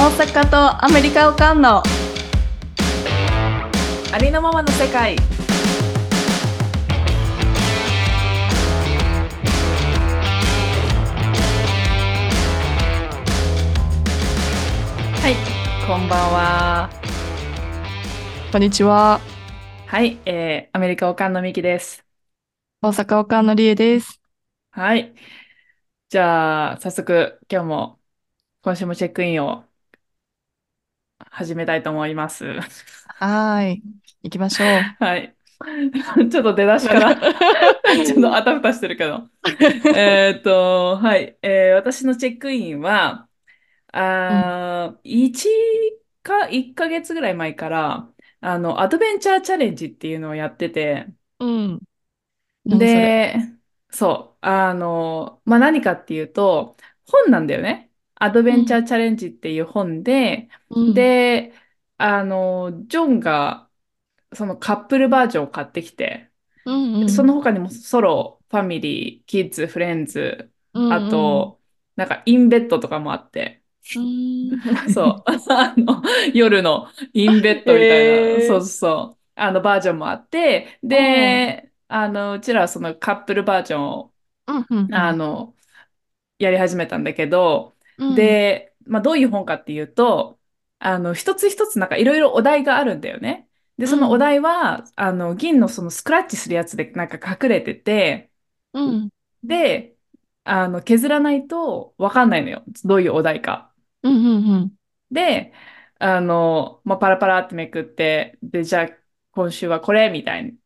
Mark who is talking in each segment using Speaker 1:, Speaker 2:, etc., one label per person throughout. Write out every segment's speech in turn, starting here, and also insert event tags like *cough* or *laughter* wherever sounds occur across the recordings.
Speaker 1: 大阪とアメリカをかんの
Speaker 2: ありのままの世界。はい。こんばんは。
Speaker 1: こんにちは。
Speaker 2: はい、えー、アメリカおかんのみきです。
Speaker 1: 大阪おかんのりえです。
Speaker 2: はい。じゃあ早速今日も今週もチェックインを始めたいと思います。
Speaker 1: はーい。行きましょう。*laughs*
Speaker 2: はい。*laughs* ちょっと出だしから *laughs* ちょっとあたふたしてるけど。えっと、はい、えー私のチェックインは、あー、1か1ヶ月ぐらい前から、あの、アドベンチャーチャレンジっていうのをやってて、
Speaker 1: うん。
Speaker 2: で、そう、あの、まあ、何かっていうと、本なんだよね。アドベンチャーチャレンジっていう本で、
Speaker 1: うん。
Speaker 2: で、あの、ジョンが、そのカップルバージョンを買ってきて、
Speaker 1: うんうん。
Speaker 2: その他にもソロ、ファミリー、キッズ、フレンズ、
Speaker 1: うん
Speaker 2: あと、なんかインベッドとかもあって、
Speaker 1: うん。*laughs*
Speaker 2: そう、*laughs* あの、夜のインベッドみたいな、
Speaker 1: へー。
Speaker 2: そうそうあのバージョンもあって、で、あの、うちらはそのカップルバージョンを、
Speaker 1: うんうん。
Speaker 2: あの、やり始めたんだけど、
Speaker 1: うん
Speaker 2: で、まあ、どういう本かっていうと、あの、一つ一つなんかいろいろお題があるんだよね。で、そのお題は、あの、銀のそのスクラッチするやつでなんか隠れてて、
Speaker 1: うん
Speaker 2: で、あの、削らないとわかんないのよ。どういうお題か。
Speaker 1: うんうんうん
Speaker 2: で、あの、まあ、パラパラってめくって、で、じゃあ今週はこれみたいに。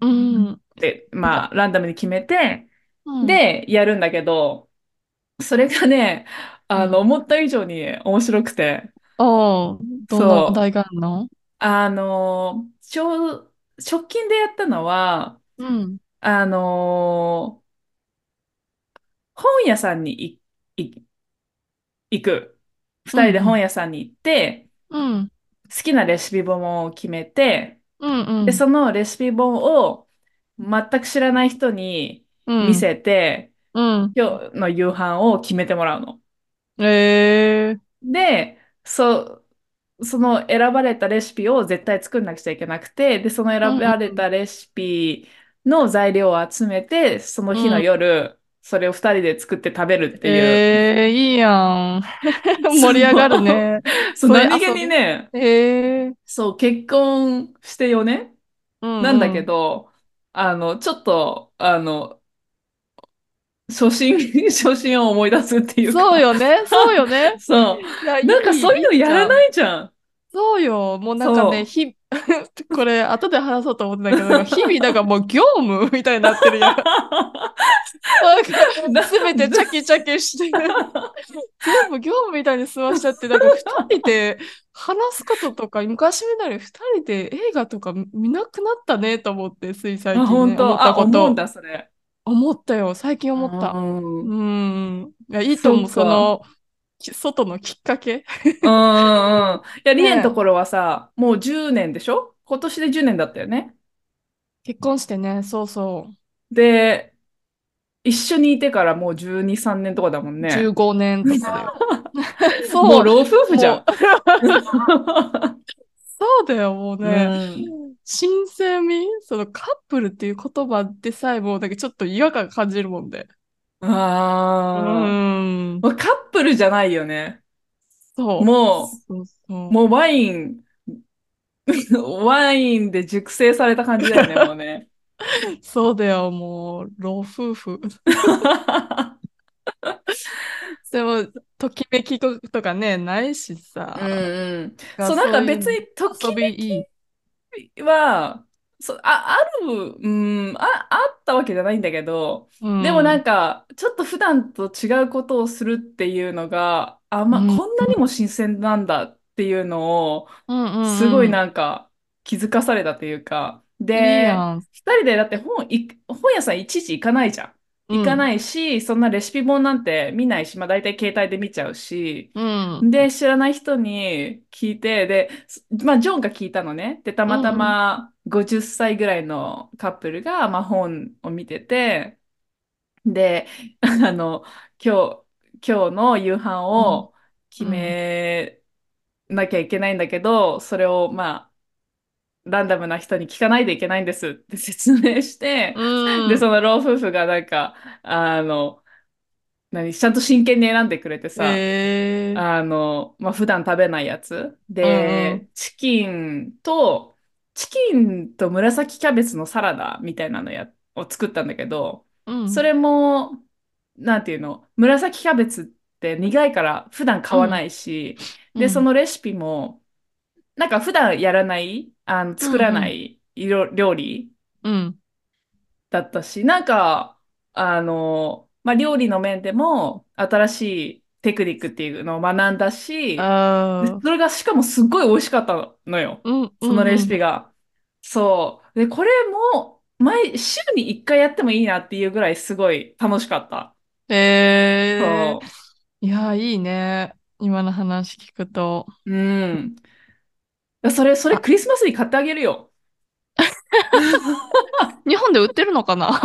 Speaker 1: うん
Speaker 2: で、まあ、ランダムに決めて、
Speaker 1: うん
Speaker 2: で、やるんだけど、それがね、あの、思った以上に面白くて、
Speaker 1: おーどんな
Speaker 2: そう。
Speaker 1: お題があるの？
Speaker 2: あの、ちょう、直近でやったのは、
Speaker 1: うん。
Speaker 2: あの、本屋さんにいい行く。二人で本屋さんに行って、
Speaker 1: うん。
Speaker 2: 好きなレシピ本を決めて、
Speaker 1: うんうん。
Speaker 2: で、そのレシピ本を全く知らない人に見せて、
Speaker 1: うん
Speaker 2: 今日の夕飯を決めてもらうの。
Speaker 1: えー
Speaker 2: で、そ、その選ばれたレシピを絶対作んなくちゃいけなくて、で、その選ばれたレシピの材料を集めて、その日の夜、それを二人で作って食べるっていう。
Speaker 1: えー、いいやん。*laughs* 盛り上がるね。*laughs*
Speaker 2: そ何気にね、
Speaker 1: えー、
Speaker 2: そう、結婚して4年
Speaker 1: うん
Speaker 2: なんだけど、あの、ちょっと、あの、初心、*laughs* 初心を思い出すっていうか。
Speaker 1: そうよね、そうよね。*laughs*
Speaker 2: そう。なんかそういうのやら
Speaker 1: い。
Speaker 2: ないじゃん。
Speaker 1: そうよ、もうなんかね、
Speaker 2: そう
Speaker 1: ひ、*laughs* これ後で話そうと思ってたけど、日々なんかもう業務みたいになってるやん。なんか、すべてチャキチャキして、全部業務みたいに済ましちゃって、なんか二人で話すこととか、昔みたいに二人で映画とか見なくなったねと思って、つい最近、
Speaker 2: あ、
Speaker 1: ね、
Speaker 2: 本当あ、
Speaker 1: 思ったこと。
Speaker 2: 思うんだ、それ。
Speaker 1: 思ったよ、最近思った。
Speaker 2: うん。
Speaker 1: いや、いいと思う、
Speaker 2: そ
Speaker 1: の、き外のきっかけ？
Speaker 2: うんうん。いや、*laughs* リエ
Speaker 1: ね
Speaker 2: のところはさ、もう10年でしょ？今年で10年だったよね。
Speaker 1: 結婚してね、そうそう。
Speaker 2: で、一緒にいてからもう12、3年とかだもんね。
Speaker 1: 15年とかだよ。*laughs* そう、
Speaker 2: もう老夫婦じゃん。*laughs*
Speaker 1: そうだよ、もうね。
Speaker 2: うん
Speaker 1: 新鮮味？そのカップルっていう言葉でさえもうなんかちょっと違和感感じるもんで。う
Speaker 2: ああ。うカップルじゃないよね。
Speaker 1: そう。
Speaker 2: も
Speaker 1: そうそう
Speaker 2: う、もうワイン、*laughs* ワインで熟成された感じだよね、もうね。*laughs*
Speaker 1: そうだよ、もう、老夫婦。*laughs* でも、ときめきとかね、ないしさ。
Speaker 2: うんうん。
Speaker 1: が
Speaker 2: そう、なんか別に、ときめ。きは、そう、あ、ある、うん、あ、あったわけじゃないんだけど、
Speaker 1: うん
Speaker 2: でもなんか、ちょっと普段と違うことをするっていうのが、あ、まあ、
Speaker 1: うん
Speaker 2: こんなにも新鮮なんだっていうのを、
Speaker 1: うんうんうん
Speaker 2: すごいなんか気づかされたというか、
Speaker 1: いい
Speaker 2: で。二人でだって本い、本屋さんいちいち行かないじゃん。行か
Speaker 1: い。
Speaker 2: ないし、そんなレシピ本なんて見ないし、まあ大体携帯で見ちゃうし、
Speaker 1: うん。
Speaker 2: で、知らない人に聞いて、で、すまあジョンが聞いたのね。で、たまたま50歳ぐらいのカップルが、まあ本を見てて、で、*laughs* あの、今日、今日の夕飯を決めなきゃいけないんだけど、それをまあ、ランダムな人に聞かないといけないんですって説明して、
Speaker 1: う
Speaker 2: で、そ
Speaker 1: ん。
Speaker 2: の老夫婦がなんか、あの、何、ちゃんと真剣に選んでくれてさ、
Speaker 1: ええ
Speaker 2: あの、まあ、普段食べないやつ。
Speaker 1: うんうん。
Speaker 2: で、チキンと、チキンと紫キャベツのサラダみたいなのや、を作ったんだけど、
Speaker 1: うん。
Speaker 2: それも、なんていうの、紫キャベツって苦いから普段買
Speaker 1: うん。
Speaker 2: わないし、で、そ
Speaker 1: うん。
Speaker 2: のレシピも、なんか普段やらない、あの、
Speaker 1: う
Speaker 2: 作らな
Speaker 1: ん。
Speaker 2: い料料理
Speaker 1: うん。
Speaker 2: だったし、なんか、あの、まあ、料理の面でも新しいテクニックっていうのを学んだし。それがしかもすっごい美味しかったのよ。
Speaker 1: うん。う
Speaker 2: そのレ
Speaker 1: ん。うん。
Speaker 2: シピが。そう。で、これも、毎、週に1回やってもいいなっていうぐらいすごい楽しかった。
Speaker 1: ええ
Speaker 2: そ
Speaker 1: いや、いいね。今の話聞くと。
Speaker 2: う。うん。それ、それ
Speaker 1: あ、
Speaker 2: クリスマスに買ってあげるよ。*laughs*
Speaker 1: 日本で売ってるのかな？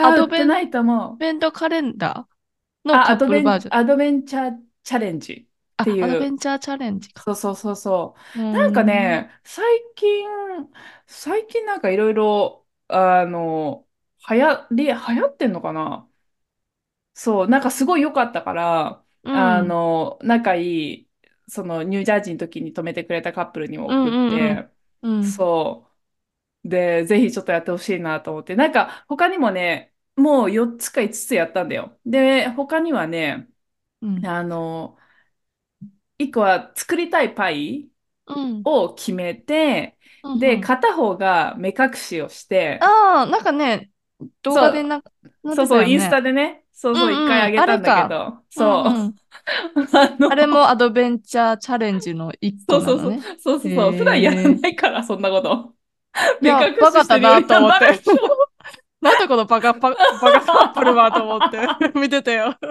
Speaker 1: アドベン、
Speaker 2: ないと思う。
Speaker 1: ベントカレンダーのバージョン。
Speaker 2: アドベンチャーチャレンジって
Speaker 1: あ、アドベ
Speaker 2: いう
Speaker 1: ンチャーチャレンジか。
Speaker 2: そうそうそうそう。
Speaker 1: うー
Speaker 2: なんか
Speaker 1: ん。
Speaker 2: ね、最近、最近なんかいろいろ、あの、流行り、流行ってんのかな？そう、なんかすごい良かったから、あ
Speaker 1: うん。
Speaker 2: の、仲いい、そのニュージャージーの時に泊めてくれたカップルにも
Speaker 1: うん
Speaker 2: 送っ
Speaker 1: うんうん。
Speaker 2: て、
Speaker 1: うん。
Speaker 2: そう。で、ぜひちょっとやってほしいなと思って。なんか他にもね、もう4つか5つつやったんだよ。で、他にはね、
Speaker 1: うん。
Speaker 2: あの、1個は作りたいパイ
Speaker 1: うん。
Speaker 2: を決めて、で、
Speaker 1: うんうん。
Speaker 2: 片方が目隠しをして、
Speaker 1: ああ、なんかね、動画
Speaker 2: そう、
Speaker 1: でな、載って
Speaker 2: そうそう、インス。タでね、そう
Speaker 1: う
Speaker 2: そう、一回
Speaker 1: んうん。あ
Speaker 2: あげたんだけ。ど、
Speaker 1: う
Speaker 2: そう、
Speaker 1: んうん。
Speaker 2: あ
Speaker 1: れもアドベンチャーチャレンジの一
Speaker 2: そうそうそう、
Speaker 1: 個なのね。
Speaker 2: そうそうそう、普段やら。ないから、そんなこと。目隠ししてるよりは
Speaker 1: と思って。
Speaker 2: バカでしょ。
Speaker 1: なんだこのバカパ、バカカップルはと思って *laughs* 見てたよ。*laughs*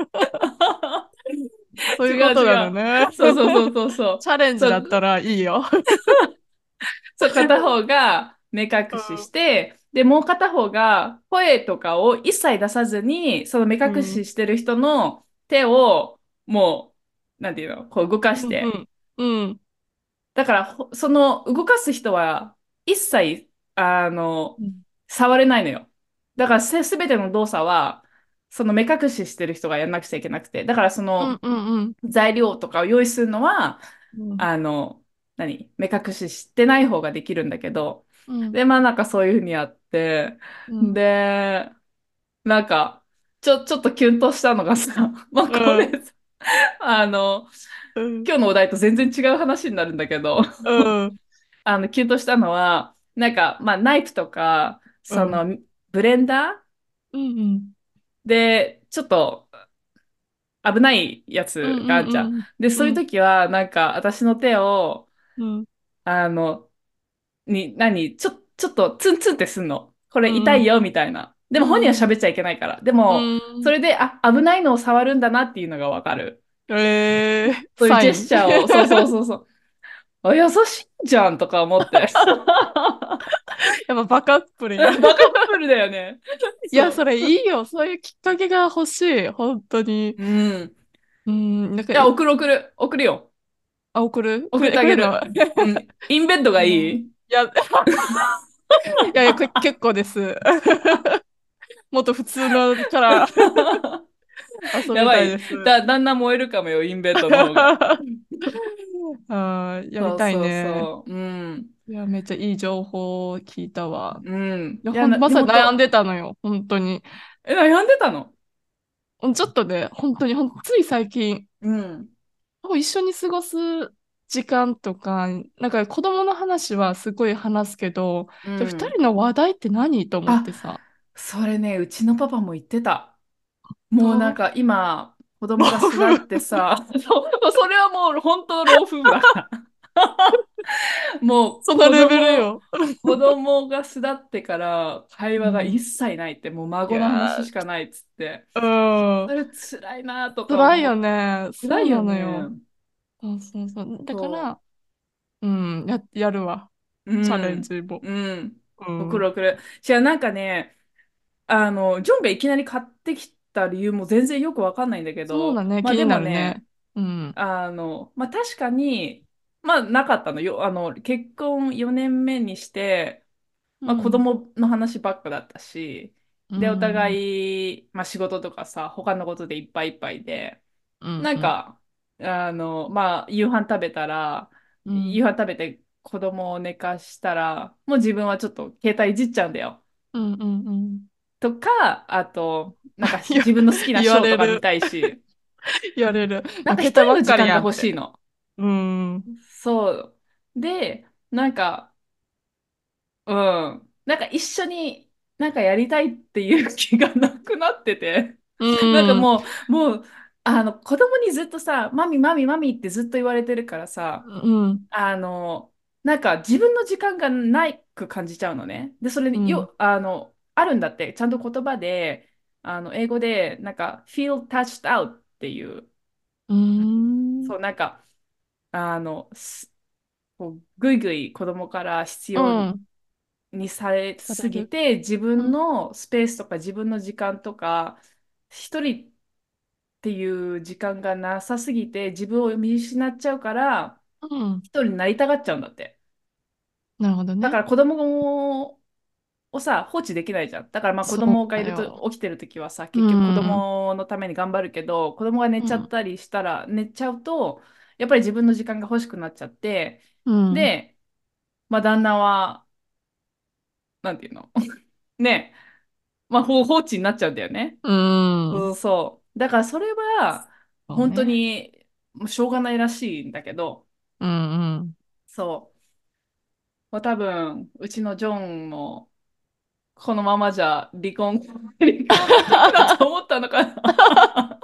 Speaker 1: そう
Speaker 2: 違
Speaker 1: いうこと。なのね。
Speaker 2: そうそうそうそうそう。
Speaker 1: チャレンジ
Speaker 2: そう、
Speaker 1: だったらいいよ。
Speaker 2: そう、片方が目隠しして、で、もう片方が声とかを一切出さずに、その目
Speaker 1: うん。
Speaker 2: 隠ししてる人の手を、もう、なんていうの、こう動かして。
Speaker 1: うんうん。うん。
Speaker 2: だから、ほその動かす人は一切、あの、
Speaker 1: うん
Speaker 2: 触れないのよ。だからせ、すべての動作は、その目隠ししてる人がやんなくちゃいけなくて。だから、そ
Speaker 1: うん
Speaker 2: の
Speaker 1: うん
Speaker 2: 材料とかを用意するのは、
Speaker 1: うん。
Speaker 2: あの、何？目隠ししてない方ができるんだけど、
Speaker 1: うん
Speaker 2: で、まあなんかそういうふうにやって、
Speaker 1: うん
Speaker 2: で、なんか、ちょ、ちょっとキュンとしたのがさ、*laughs* まあこれ
Speaker 1: うん
Speaker 2: さ、*laughs* あの、
Speaker 1: うん。
Speaker 2: 今日のお題と全然違う話になるんだけど、
Speaker 1: うん。*laughs*
Speaker 2: あの、キュンとしたのは、なんか、まあナイフとか、
Speaker 1: うん。
Speaker 2: その、ブレンダー？
Speaker 1: うん
Speaker 2: で、ちょっと危ないや
Speaker 1: うん
Speaker 2: つがあるじゃん。
Speaker 1: うん
Speaker 2: で、そういう
Speaker 1: うん
Speaker 2: 時は、なんか、私の手を、
Speaker 1: うん。
Speaker 2: あの、に、何、ちょ、ちょっとツンツンってすんの。これ痛い
Speaker 1: うん。
Speaker 2: よ、みたいな。でも本人は
Speaker 1: うん
Speaker 2: 喋っちゃいけないから。で
Speaker 1: う
Speaker 2: も、そ
Speaker 1: ん
Speaker 2: れで、あ、危ないのを触るんだなっていうのがわかる。
Speaker 1: えー、
Speaker 2: そういうジェ。スチャーを、*laughs* そうそうそうそう。あ、優しいじゃんとか思って。
Speaker 1: やっぱバカップルや。*laughs*
Speaker 2: バカップルだよね。
Speaker 1: いや、
Speaker 2: そ
Speaker 1: れいいよ。そういうきっかけが欲しい。本当に。
Speaker 2: うん。
Speaker 1: うん、なんか、
Speaker 2: いや、
Speaker 1: い
Speaker 2: 送る送る。送るよ。
Speaker 1: あ、送る？く
Speaker 2: 送ってあげる。うん。インベッドがい
Speaker 1: うんい *laughs*
Speaker 2: い
Speaker 1: や、いや結構です。もっと普通のから遊び
Speaker 2: やばい。
Speaker 1: たいです。
Speaker 2: だ、だんだん燃えるかもよ、インベッドの方が。*laughs*
Speaker 1: あー、やりたいね。
Speaker 2: そう。うん。
Speaker 1: いや、めっちゃいい情報を聞いたわ。
Speaker 2: うん。
Speaker 1: いや、まさに悩ん。でたのよ。本当に。
Speaker 2: え、悩んでたの？
Speaker 1: うんちょっとね、本当に、ほん、つい最近、
Speaker 2: うん。
Speaker 1: 一緒に過ごす時間とか、なんか子供の話はすごい話すけど、
Speaker 2: う
Speaker 1: じゃあ二
Speaker 2: ん。
Speaker 1: 人の話題って何？と思って
Speaker 2: あ、
Speaker 1: さ。
Speaker 2: それね、うちのパパも言ってた。もうなん
Speaker 1: と、
Speaker 2: か今、子
Speaker 1: 老
Speaker 2: 供が巣立っ
Speaker 1: 夫
Speaker 2: てさ、そうそれはもう本当老夫婦だから。もう子
Speaker 1: そのレベル
Speaker 2: 供、
Speaker 1: よ。
Speaker 2: 子供が巣立ってから会話が一
Speaker 1: うん。
Speaker 2: 切ないって、もう
Speaker 1: い
Speaker 2: 孫の話
Speaker 1: や
Speaker 2: しかないっつって、
Speaker 1: ー、うん。
Speaker 2: それ辛いなとか
Speaker 1: 辛いよ。ね。そう
Speaker 2: 辛いよ
Speaker 1: なのよ。
Speaker 2: ね。
Speaker 1: そうそうそう。だか
Speaker 2: そ
Speaker 1: ら、うん、や、やるわ。
Speaker 2: う。う
Speaker 1: チャレン
Speaker 2: ん。
Speaker 1: ジも。
Speaker 2: うん。
Speaker 1: うん。
Speaker 2: 送る送る。じゃあなんかね、あの、ジョンがいきなり買ってきた理由も全然よくわかんないんだけど、
Speaker 1: そうだね。
Speaker 2: まあで
Speaker 1: 気にな
Speaker 2: もね、
Speaker 1: るね。うん。
Speaker 2: あの、まあ確かに、まあなかったのよ。あの、結婚4年目にして、まあ子
Speaker 1: うん。
Speaker 2: 供の話ばっかだったし、
Speaker 1: う
Speaker 2: で、お互
Speaker 1: ん。
Speaker 2: い、まあ仕事とかさ、他のことでいっぱいいっぱいで。なんか、あの、まあ夕飯食べたら、
Speaker 1: うん。
Speaker 2: 夕飯食べて子供を寝かしたら、もう自分はちょっと携帯いじっちゃうんだよ。
Speaker 1: うん。うん。うん
Speaker 2: とか、あと、なんか *laughs* 自分の好きな
Speaker 1: 言
Speaker 2: ショーとか見。たいし、*laughs*
Speaker 1: 言われる。
Speaker 2: なんか一人の時間が。欲しいの。
Speaker 1: うん。
Speaker 2: そう。で、なんか、うん。なんか一緒になんかやりたいっていう気がなくなってて。
Speaker 1: う
Speaker 2: なんか
Speaker 1: ん。
Speaker 2: もう、もう、あの、子供にずっとさ、マミマミマミってずっと言われてるからさ、
Speaker 1: うん。
Speaker 2: あの、なんか自分の時間がないく感じちゃうのね。で、それ
Speaker 1: うん。
Speaker 2: によ、あの、あるんだって、ちゃんと言葉で、あの、英語で、なんか、feel touched out っていう、
Speaker 1: うん。
Speaker 2: そう、なんか、あの、すこうぐいぐい子供から必
Speaker 1: う
Speaker 2: 要
Speaker 1: ん。
Speaker 2: にされす。ぎて、自分
Speaker 1: うん。
Speaker 2: のスペースとか自分の時間とか、一人っていう時間がなさすぎて、自分を見失っちゃうから、
Speaker 1: うん。
Speaker 2: 一人になりたがっちゃうんだって。
Speaker 1: なるほどね。
Speaker 2: だから子供をさ、放置できないじゃん。だからまあ子供がいると。起きてるときはさ、
Speaker 1: う
Speaker 2: 結局子
Speaker 1: ん。
Speaker 2: 供のために頑張るけど、子供が寝
Speaker 1: うん。
Speaker 2: ちゃったりしたら、寝ちゃうと、やっぱり自分の時間が欲しくなっちゃって、
Speaker 1: うん。
Speaker 2: で、まあ旦那は、なんていうの？*laughs* ね、まあ放放置になっちゃうんだよね。
Speaker 1: うん。
Speaker 2: そうそう。だからそれは、本当。に、もうしょうがないらしいんだけど、
Speaker 1: うん。
Speaker 2: そう。まあ、多分、うちのジョンも、このままじゃ離婚、*laughs* 離婚と思ったのかな。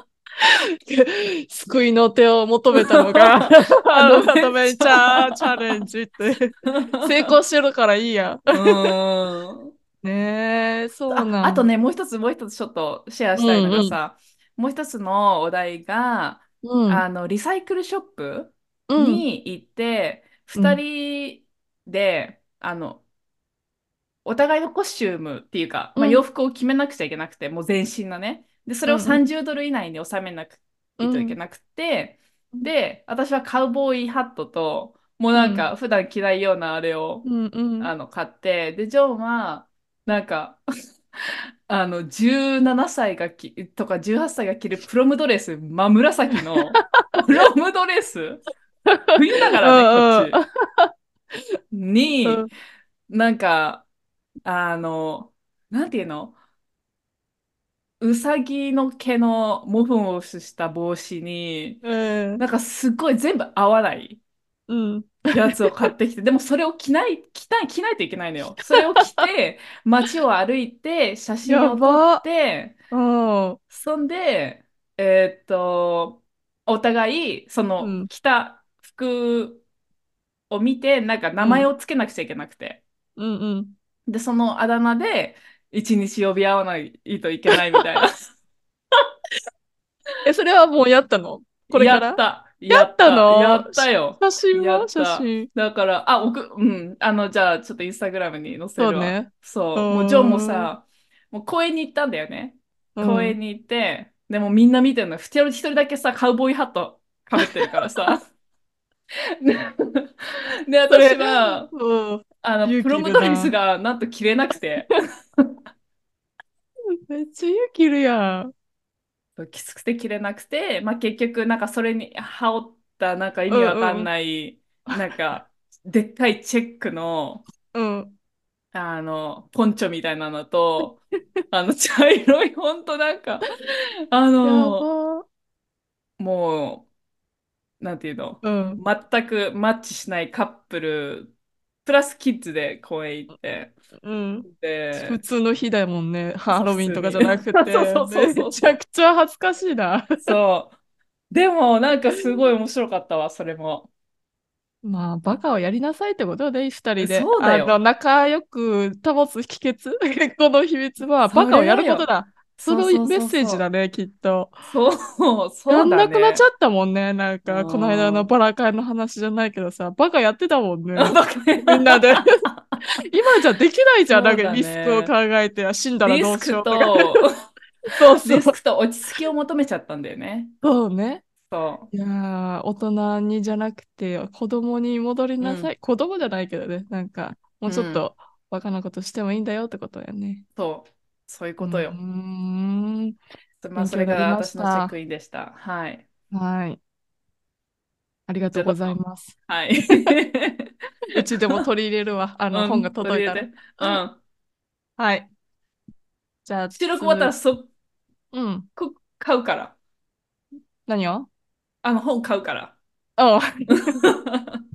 Speaker 1: 救いの手を求めたのが
Speaker 2: アド
Speaker 1: アド
Speaker 2: ベンチャ
Speaker 1: ーチャレン
Speaker 2: ー。
Speaker 1: ジって *laughs* 成功してるからいいや。
Speaker 2: うーん。
Speaker 1: ねえ、そう
Speaker 2: あ、
Speaker 1: な。
Speaker 2: あとね、もう一つ、もう一つちょっとシェア
Speaker 1: う
Speaker 2: したいの
Speaker 1: んうん。
Speaker 2: がさ、もう一つのお題が、
Speaker 1: うん。
Speaker 2: あの、リサイクルショップ
Speaker 1: うん。
Speaker 2: に行って、二
Speaker 1: うん。
Speaker 2: 人で、あの、お互いのコスチュームっていうか、まあ、洋
Speaker 1: うん。
Speaker 2: 服を決めなくちゃいけなくて、もう全身のね。で、それを
Speaker 1: うん。
Speaker 2: 30ドル以内に収めなく
Speaker 1: うん。
Speaker 2: いといけなくて、で、私はカウボーイハットと、もうなん
Speaker 1: うん。
Speaker 2: か普段着ないようなあれを
Speaker 1: うん。うん。
Speaker 2: あの買って、で、ジョンは、なんか *laughs* あの、17歳がき、とか18歳が着るプロムドレス、真紫の *laughs* プロムドレス、*laughs* 冬だからね、こっ
Speaker 1: うん。
Speaker 2: ちに、
Speaker 1: うん。
Speaker 2: なんか、あの、なんていうの？うさぎの毛のモフモフした帽子に、
Speaker 1: うん。
Speaker 2: なんかすっごい全部合わない
Speaker 1: うん。
Speaker 2: やつを買ってきて、でもそれを着ない、着たい、着ないといけないのよ。それを着て、街を歩いて、写真
Speaker 1: や
Speaker 2: を撮っ
Speaker 1: ば。
Speaker 2: て、
Speaker 1: うん。
Speaker 2: そんで、えーっと、お互い、その、
Speaker 1: うん。
Speaker 2: 着た服を見て、なんか名
Speaker 1: うん。
Speaker 2: 前をつけなくちゃいけなくて。
Speaker 1: うん。うん。
Speaker 2: で、そのあだ名で、一日呼び合わないといけないみたいな。*laughs*
Speaker 1: え、それはもうやったの？これ
Speaker 2: や
Speaker 1: から？や
Speaker 2: った。や
Speaker 1: った
Speaker 2: った。や
Speaker 1: の
Speaker 2: ったよ。
Speaker 1: 写真
Speaker 2: や
Speaker 1: は。写真。
Speaker 2: だから、あ、送、うん。あの、じゃあ、ちょっとインスタグラムに載せるわ。
Speaker 1: そうね。う
Speaker 2: そう。もう、ジョンも。さ、もう公園に行ったんだよね。
Speaker 1: うん。
Speaker 2: 公園に行って、でもみんな見てるの。一人一人だけさ、カウボーイハットかぶってるからさ。*laughs* で、私は、
Speaker 1: うん。
Speaker 2: あの、プロムドレス。がなんと着れなくて、*laughs*
Speaker 1: めっちゃ勇気いるやん。
Speaker 2: きつくて着れなくて、まあ、結局、なんかそれに羽織ったなんか意
Speaker 1: う
Speaker 2: 味わかん
Speaker 1: んうん。
Speaker 2: ない、なんか、でっかいチェックの、
Speaker 1: うん。
Speaker 2: あの、ポンチョみたいなのと、*laughs* あの、茶色い、ほんとなんか、あ
Speaker 1: や
Speaker 2: の、
Speaker 1: ば。
Speaker 2: もう、なんていうの、
Speaker 1: うん。
Speaker 2: 全くマッチしないカップル、プラスキッズで公園行って、
Speaker 1: うん。普
Speaker 2: で、
Speaker 1: 通の日だもんね。ハロウィン。とかじゃなく
Speaker 2: そう
Speaker 1: て。
Speaker 2: そうそう
Speaker 1: め
Speaker 2: そうそ
Speaker 1: ちゃくちゃ恥ずかしいな。
Speaker 2: う。そう。でも、なんかすごい面白かったわ、それも。
Speaker 1: まあ、バカをやりなさいってことで、二人で。
Speaker 2: そうだよ。
Speaker 1: 仲良く保つ秘訣、*laughs* 結婚の秘密は、バ
Speaker 2: そ
Speaker 1: カをや。ることだ。そのメッ。セージだね、きっと。
Speaker 2: そう、そう
Speaker 1: やんなくなっちゃ。ったもんね。なん
Speaker 2: う
Speaker 1: か、この間の
Speaker 2: ん。
Speaker 1: バラ会の話じゃないけどさ、バカやってたもん
Speaker 2: あ、*laughs*
Speaker 1: ね。みんなで。*laughs* 今じゃできないじゃん。なんかリスクを考
Speaker 2: ね。
Speaker 1: えて、死んだらどうしようとか。
Speaker 2: と、*laughs*
Speaker 1: そうそう。
Speaker 2: リスクと落ち着きを求めちゃったんだよね。
Speaker 1: そうね。
Speaker 2: そ
Speaker 1: いやー、大人にじゃなくて、子供に戻り。なさい。子供じゃないけどね。なんか、もう
Speaker 2: うん。
Speaker 1: ちょっとバカなことしてもいいんだよってことやね。
Speaker 2: そう。そういうことよ。
Speaker 1: ん。
Speaker 2: まあ、
Speaker 1: 勉
Speaker 2: それが
Speaker 1: 強になりま
Speaker 2: 私のチェッ。クインでした。はい。
Speaker 1: はい。ありがとうご。ざいます。
Speaker 2: はい。*laughs*
Speaker 1: うちでも取り入れるわ。あの、本が
Speaker 2: うん、取
Speaker 1: 届いたら。
Speaker 2: り入れて。うん。
Speaker 1: はい。じゃあ、
Speaker 2: 収録終わったら
Speaker 1: つ、
Speaker 2: そ
Speaker 1: うん。
Speaker 2: こ買うから。
Speaker 1: 何を？
Speaker 2: あの本買うから。
Speaker 1: おう *laughs*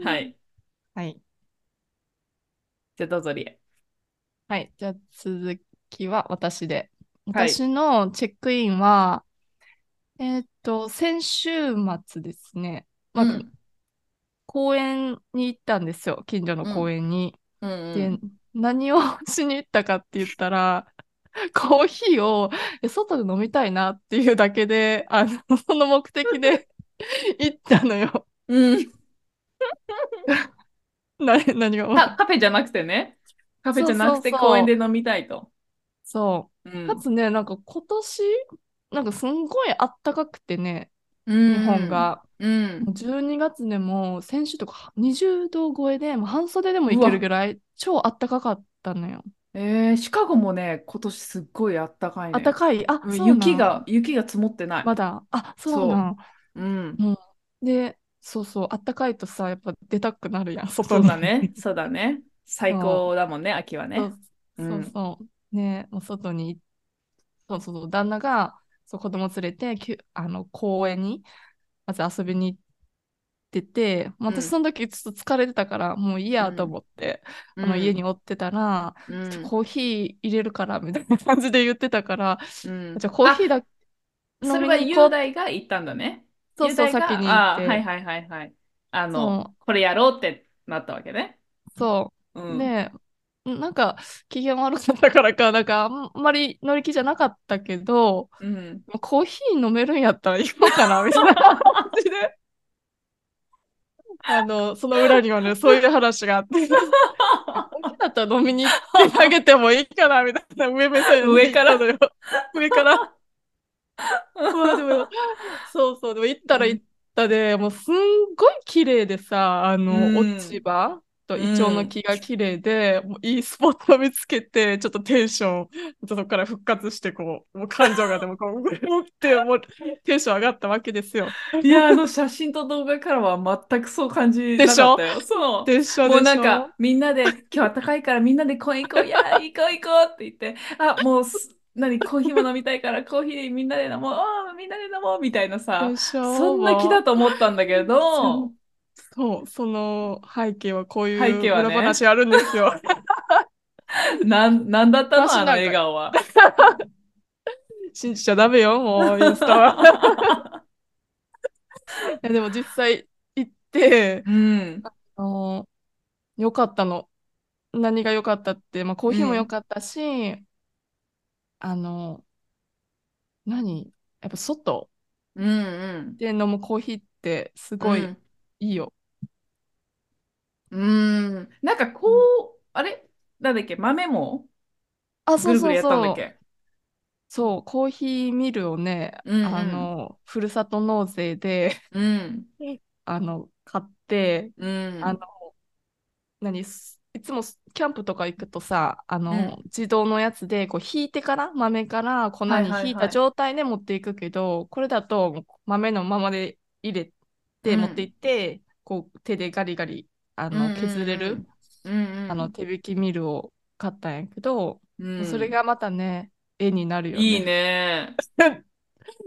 Speaker 2: はい。
Speaker 1: はい。
Speaker 2: じゃあどうぞりえ。
Speaker 1: はい。じゃあ、続きは私で。
Speaker 2: はい。
Speaker 1: 私のチェックインは、えーっと、先週末ですね。まあ、
Speaker 2: うん。
Speaker 1: 公園に行ったんですよ。近所の
Speaker 2: うん。
Speaker 1: 公園に。
Speaker 2: うんう
Speaker 1: で、
Speaker 2: ん。
Speaker 1: 何をしに行ったかって言ったら、*laughs* コーヒーをえ外で飲みたいなっていうだけで、あの、その目的で *laughs* 行ったのよ。
Speaker 2: うん。*laughs*
Speaker 1: な、何が、
Speaker 2: カ、カフェじゃなくてね。カフェじゃなく
Speaker 1: そうそう
Speaker 2: て公園で
Speaker 1: そう。
Speaker 2: 飲みたいと。
Speaker 1: そう。か
Speaker 2: うん。
Speaker 1: つね、なんか今年、なんかすんごいあったかくてね、
Speaker 2: う
Speaker 1: 日本
Speaker 2: ん。
Speaker 1: が。
Speaker 2: うん。
Speaker 1: 12月でも先週とか20度超えで、もう半袖でもいける。ぐらい超あったかかったのよ。
Speaker 2: えー、シカゴもね、今年すっごいあったかいね。
Speaker 1: あったかい？あ、
Speaker 2: うん
Speaker 1: そうな
Speaker 2: 雪が、
Speaker 1: ん。
Speaker 2: 雪が積もってない。
Speaker 1: まだ。あ、そうな
Speaker 2: そ
Speaker 1: ん。
Speaker 2: う。うん。
Speaker 1: うん。で、そうそう、あったかいとさ、やっぱ出たくなるやん、外
Speaker 2: そう
Speaker 1: に。
Speaker 2: だね。そうだね。最高だもんね、秋はね。
Speaker 1: そうそう。ね、もう外に、そうそうそう、旦那が、そう、子供連れて、きゅ、あの、公園に、まず遊びに行ってて、まあ
Speaker 2: うん。
Speaker 1: 私その時ちょっと疲れてたから、もういいやと
Speaker 2: うん。
Speaker 1: 思って、
Speaker 2: う
Speaker 1: あの、家に
Speaker 2: ん。
Speaker 1: おってたら。コーヒー入れるから、みたいな感じで言ってたから、
Speaker 2: うん。
Speaker 1: じゃあコーヒー
Speaker 2: あ、
Speaker 1: だ、飲
Speaker 2: それは。雄大が言ったんだね。雄
Speaker 1: そうそう、先に行って、
Speaker 2: はいはいはい。あの、
Speaker 1: そ
Speaker 2: これやろうってなったわけね。
Speaker 1: う、そ
Speaker 2: う
Speaker 1: う。
Speaker 2: ん。
Speaker 1: で、なんか機嫌悪かったからか、なんかあんまり乗り気じゃなかったけど、
Speaker 2: うん。
Speaker 1: コーヒー飲めるんやったら行こうかな、みたいな感じで、あの、その裏にはね、そういう話があって、*laughs* だったら飲みに行ってあげてもいいかな、みたいな上目線で
Speaker 2: 上から
Speaker 1: のよ。上から。*laughs* まあでも、そうそう、でも行ったら行っ
Speaker 2: うん。
Speaker 1: たで、もうすんごい綺麗でさ、あ
Speaker 2: う
Speaker 1: の、落ち
Speaker 2: ん。
Speaker 1: 葉と
Speaker 2: う
Speaker 1: イチョウの
Speaker 2: ん。
Speaker 1: 木が綺麗で、もういいスポットを見つけて、ちょっとテンション、そこから復活して、こう、もう感情がでもこう、*laughs* うって、もうテンション上がったわけですよ。
Speaker 2: いや、あの写真と動画からは全くそう感じ
Speaker 1: でしょ
Speaker 2: なかったよ。そう。
Speaker 1: でしょ？
Speaker 2: もう
Speaker 1: でしょ？
Speaker 2: なんか、みんなで、今日暖かいからみんなで公園行こう、*laughs* いやー、行こう行こうって言って、あ、もうす、何、コーヒーも飲みたいからコーヒーみんなで飲もう、あーみんなで飲もうみたいなさ、そ
Speaker 1: ょ？
Speaker 2: んな気だ
Speaker 1: も
Speaker 2: と思ったんだけど、
Speaker 1: そう、その背景はこう
Speaker 2: 背景
Speaker 1: いう裏
Speaker 2: はね、
Speaker 1: 話あるんですよ。*laughs*
Speaker 2: なん、なんだったのあの笑
Speaker 1: 話なんか
Speaker 2: 顔は。*laughs*
Speaker 1: 信じちゃダメよ、もうインスタは。*laughs* いやでも実際行って、
Speaker 2: うん、
Speaker 1: あの良かったの。何が良かったって、まあ、コーヒーも良
Speaker 2: うん、
Speaker 1: かったし、あの、何？やっぱ外
Speaker 2: うん、うん、
Speaker 1: で飲むコーヒーってすごい
Speaker 2: うん。
Speaker 1: いいよ。
Speaker 2: うーん。なんかこ
Speaker 1: うん
Speaker 2: う、あれ？なんだっけ？豆も？
Speaker 1: あ、そうそう
Speaker 2: ぐるぐるやったんだっ
Speaker 1: そう。
Speaker 2: け？
Speaker 1: そう、コーヒーミルをね、
Speaker 2: うんう
Speaker 1: あ
Speaker 2: ん。
Speaker 1: の、ふるさと納税で
Speaker 2: うん。*laughs*
Speaker 1: あの、買って、
Speaker 2: う
Speaker 1: あの、
Speaker 2: ん。
Speaker 1: 何？すいつもキャンプとか行くとさ、あの、
Speaker 2: うん。
Speaker 1: 自動のやつで、こう、ひいてから、豆から粉
Speaker 2: はい
Speaker 1: にひいた
Speaker 2: はいはい。
Speaker 1: 状態で持っていくけど、これだと、豆のままで入れて、持ってい
Speaker 2: うん。
Speaker 1: って、こう、手でガリガリ、あの、削れる、あの、
Speaker 2: うん。
Speaker 1: 手引きミルを買ったんやけど、
Speaker 2: うん。
Speaker 1: それがまたね、絵になるよ
Speaker 2: いい
Speaker 1: ね。
Speaker 2: ね。*laughs*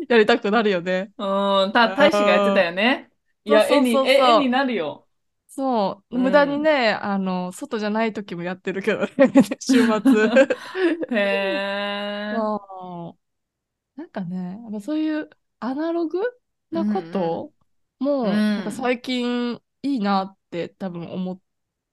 Speaker 1: やりたくなるよね。
Speaker 2: うん。た、大使がやってたよね。いや、絵に。なるよ。
Speaker 1: そう、
Speaker 2: う
Speaker 1: 無駄に
Speaker 2: ん。
Speaker 1: ね、あの、外じゃない時もやってるけどね、*laughs* 週末。
Speaker 2: へえ。*laughs*
Speaker 1: そう。なんかね、やっぱそういうアナログ
Speaker 2: う
Speaker 1: なこ
Speaker 2: ん
Speaker 1: と
Speaker 2: うん。
Speaker 1: も、なんか
Speaker 2: うん。
Speaker 1: 最近いいなって多分思っ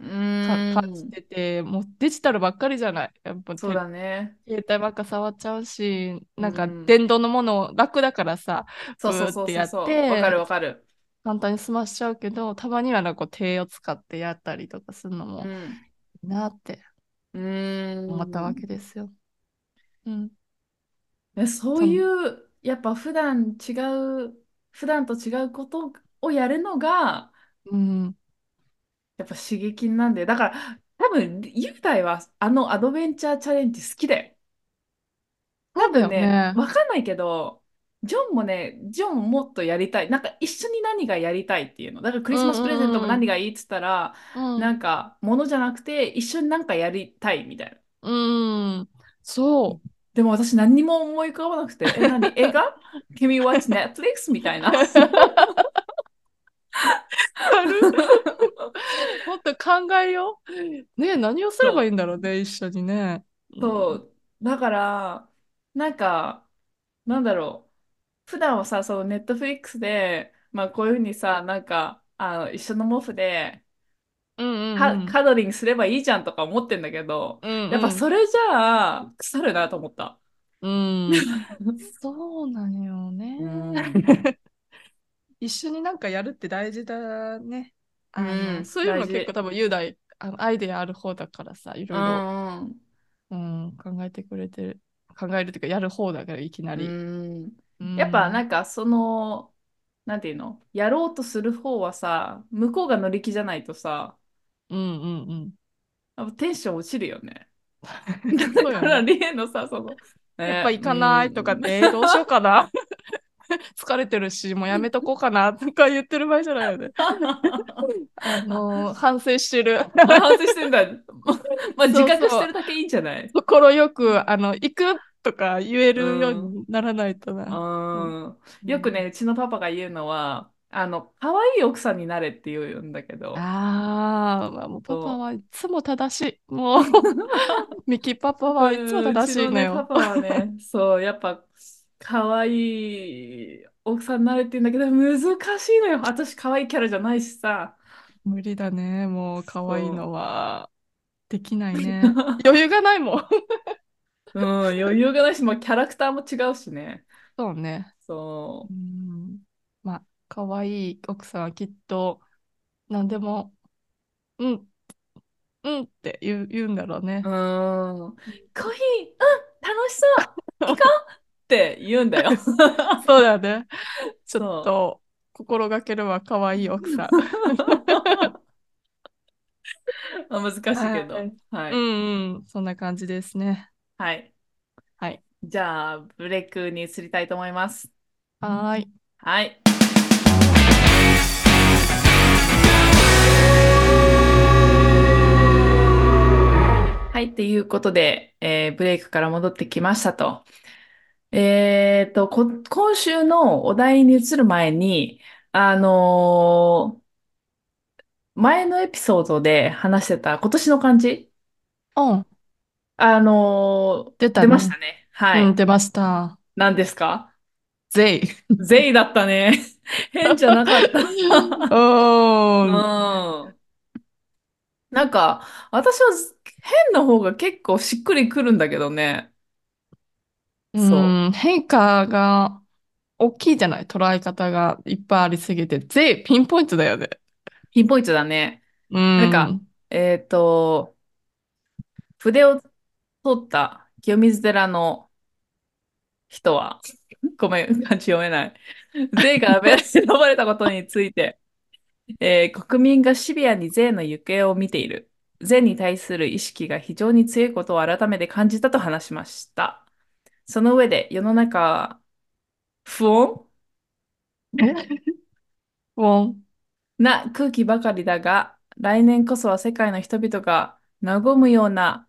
Speaker 2: う
Speaker 1: か感じ
Speaker 2: ん。
Speaker 1: てて、もうデジタルばっかりじゃない。やっぱ
Speaker 2: そう
Speaker 1: 手、
Speaker 2: だね。
Speaker 1: 携帯ばっか触っちゃうし、
Speaker 2: う
Speaker 1: なんか
Speaker 2: ん。
Speaker 1: 電動のもの楽だからさ、ブ
Speaker 2: そうそうそう
Speaker 1: ーってやっ
Speaker 2: そうそう。わかる
Speaker 1: て、
Speaker 2: わかる。
Speaker 1: 簡単に済ましちゃうけど、たまにはなんかこう手を使ってやったりとかするのも
Speaker 2: うん。
Speaker 1: いいなって
Speaker 2: うー
Speaker 1: 思ったわけ
Speaker 2: ん。
Speaker 1: ですよ。うん。
Speaker 2: え、そういう、やっぱ普段違う普段と違うことをやるのが、
Speaker 1: うん。
Speaker 2: やっぱ刺激なんで、だから、多分、雄大はあのアドベンチャーチャレンジ好きだよ。多分ね、
Speaker 1: ね。
Speaker 2: わかんないけど、ジョンもね、ジョンもっとやりたい。なんか一緒に何がやりたいっていうの。だからクリスマ
Speaker 1: うん
Speaker 2: スプレゼントも
Speaker 1: うん
Speaker 2: 何がいいっつったら、
Speaker 1: うん。うん。
Speaker 2: なんか物じゃなくて一緒に何かやりたいみたいな。
Speaker 1: うん。そう。
Speaker 2: でも私何にも思い浮かばなくて、え、何？*laughs* 映画 ?Can we watch Netflix? みたいな。*laughs*
Speaker 1: もっと考えよう。ねえ、何をすればいいん。だろうね、一緒にね。うん。
Speaker 2: そう。だから、なんか、なんだろう。普段はさ、そのネットフリックスで、まあこういうふうにさ、なんか、あの、一緒の毛布で、
Speaker 1: うんうん
Speaker 2: カ、
Speaker 1: うん。
Speaker 2: カドリングすればいいじゃんとか思ってんだけど、
Speaker 1: うん
Speaker 2: やっぱ
Speaker 1: うん。
Speaker 2: それじゃあ、腐るなと思った。
Speaker 1: うん。*laughs* そうなのよ
Speaker 2: う
Speaker 1: ね。
Speaker 2: ん。
Speaker 1: 一緒になんかやるって大事だね。
Speaker 2: う
Speaker 1: あの、
Speaker 2: ん、
Speaker 1: そういうの結構。多分雄大、あのアイデアある方だからさ、い
Speaker 2: う
Speaker 1: ろいろ、
Speaker 2: ん、
Speaker 1: うん、考えてくれてる。考えるっていうか、やる方だから、いきな
Speaker 2: う
Speaker 1: り。
Speaker 2: ん。
Speaker 1: う
Speaker 2: やっぱな
Speaker 1: ん。
Speaker 2: んかその、なんていうの？やろうとする方はさ、向こうが乗り気じゃないとさ、
Speaker 1: うんうんうん。
Speaker 2: やっぱテンション落ちるよね。だから、
Speaker 1: そうよね。
Speaker 2: リエのさ、その、え、*laughs* う
Speaker 1: やっぱ行かないとかって、えー、
Speaker 2: ん。
Speaker 1: どうしようかな。*laughs* 疲れてるし、もうやめとこうかなとか言ってる場合じゃないよね。*laughs* あのー反省してる。
Speaker 2: あ、反省してんだ。まあ、自。覚してるだけいいんじゃない？
Speaker 1: 心よく、あの、行くとか言え
Speaker 2: う
Speaker 1: るよう
Speaker 2: ん。
Speaker 1: にならないとな。うん
Speaker 2: よくね、うちのパパが言うのは、あの、可愛い奥さんになれって言うんだけど、
Speaker 1: ああ、まあもうパパ
Speaker 2: そ
Speaker 1: はいつも正しい。もう、*laughs* ミキパパ
Speaker 2: う。
Speaker 1: はいつも正しいのよ。
Speaker 2: パはね、そう、やっぱ、可愛い奥さんになれって言うんだけど、難しいのよ。私、可愛いキャラじゃないしさ。
Speaker 1: 無理だね。もう可愛いの
Speaker 2: そ
Speaker 1: はできな
Speaker 2: う。
Speaker 1: いね。*laughs* 余裕がないもん。
Speaker 2: うん、余裕がないし、まあ、キャラクターも違うしね。
Speaker 1: そうね。う
Speaker 2: そ
Speaker 1: ん。まあ、可愛い奥さんはきっと何でも、うん、うんって言う、言うんだろう
Speaker 2: う。
Speaker 1: ね。
Speaker 2: うん。コーヒー、うん、楽しそう行こうって言うんだよ。*laughs*
Speaker 1: そうだね。ちょっ
Speaker 2: そ
Speaker 1: と心がけるわ、可愛い奥さん。*laughs*
Speaker 2: う。難しいけど。
Speaker 1: はい。う
Speaker 2: はい。
Speaker 1: んうん、そんな感じですね。
Speaker 2: はい。
Speaker 1: はい。
Speaker 2: じゃあ、ブレイクに移りたいと思います。
Speaker 1: はーい。
Speaker 2: はい。はい。ということで、えーブレイクから戻ってきましたと。えーと、こ、今週のお題に移る前に、あのー前のエピソードで話してた今年の漢字、
Speaker 1: うん、
Speaker 2: あのー出まし
Speaker 1: 出たね。
Speaker 2: たね。は
Speaker 1: うん、
Speaker 2: い。
Speaker 1: 出ました。
Speaker 2: 何ですか？
Speaker 1: ゼイ。
Speaker 2: ゼイだったね。*laughs* 変じゃなかった。*laughs*
Speaker 1: お
Speaker 2: う
Speaker 1: ー、
Speaker 2: ん。なんか、私は変な方が結構しっくりくるんだけどね。
Speaker 1: う
Speaker 2: そ
Speaker 1: ん、変化が大きいじゃない捉え方がいっぱいありすぎて、ゼイ、ピンポイントだよね。
Speaker 2: う。ピンポイントだね。
Speaker 1: う
Speaker 2: なんか、
Speaker 1: ん、
Speaker 2: えっと、筆を取った清水寺の人は、ごめん、漢字読めない。*laughs* 税が選ばれたことについて、えー国民がシビアに税の行方を見ている。税に対する意識が非常に強いことを改めて感じたと話しました。その上で、世の中は不穏？
Speaker 1: ウォン。
Speaker 2: な空気ばかりだが、来年こそは世界の人々が和むような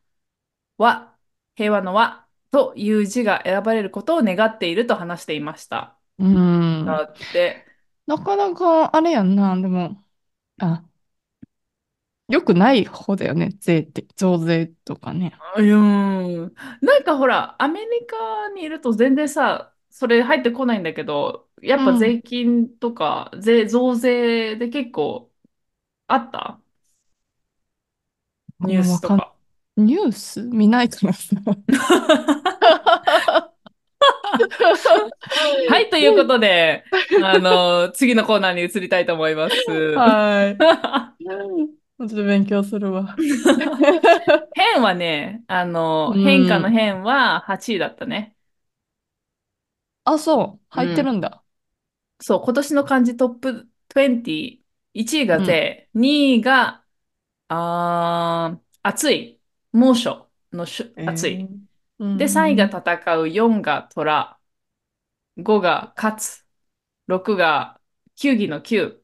Speaker 2: 和、平和の和という字が選ばれることを願っていると話していました。
Speaker 1: うん。
Speaker 2: だって、
Speaker 1: なかなかあれやんな、でも、あ、よくない方だよね、税って、増税とかね。
Speaker 2: うーん。なんかほら、アメリカにいると全然さ、それ入ってこないんだけど、やっぱ
Speaker 1: うん。
Speaker 2: 税金とか、税、増税で結構あった？ニュー
Speaker 1: ごめん、わかん、
Speaker 2: スとか。
Speaker 1: ニュース？見ないからさ。*laughs*
Speaker 2: はい、ということで、あの、次のコーナーに移りたいと思います。
Speaker 1: はい。もうちょっと勉強するわ。
Speaker 2: 変はね、あ
Speaker 1: う
Speaker 2: の、変化の
Speaker 1: ん。
Speaker 2: 変は8位だったね。
Speaker 1: あ、そう。入って
Speaker 2: うん。
Speaker 1: るんだ。
Speaker 2: そう、今年の漢字トップ20、1位が
Speaker 1: うん。
Speaker 2: 税、2位が、あー、暑い、猛暑のしゅ、
Speaker 1: えー、
Speaker 2: 暑い。
Speaker 1: う
Speaker 2: で、3位が
Speaker 1: ん。
Speaker 2: 戦う、4が虎、5が勝つ、6が球技の球、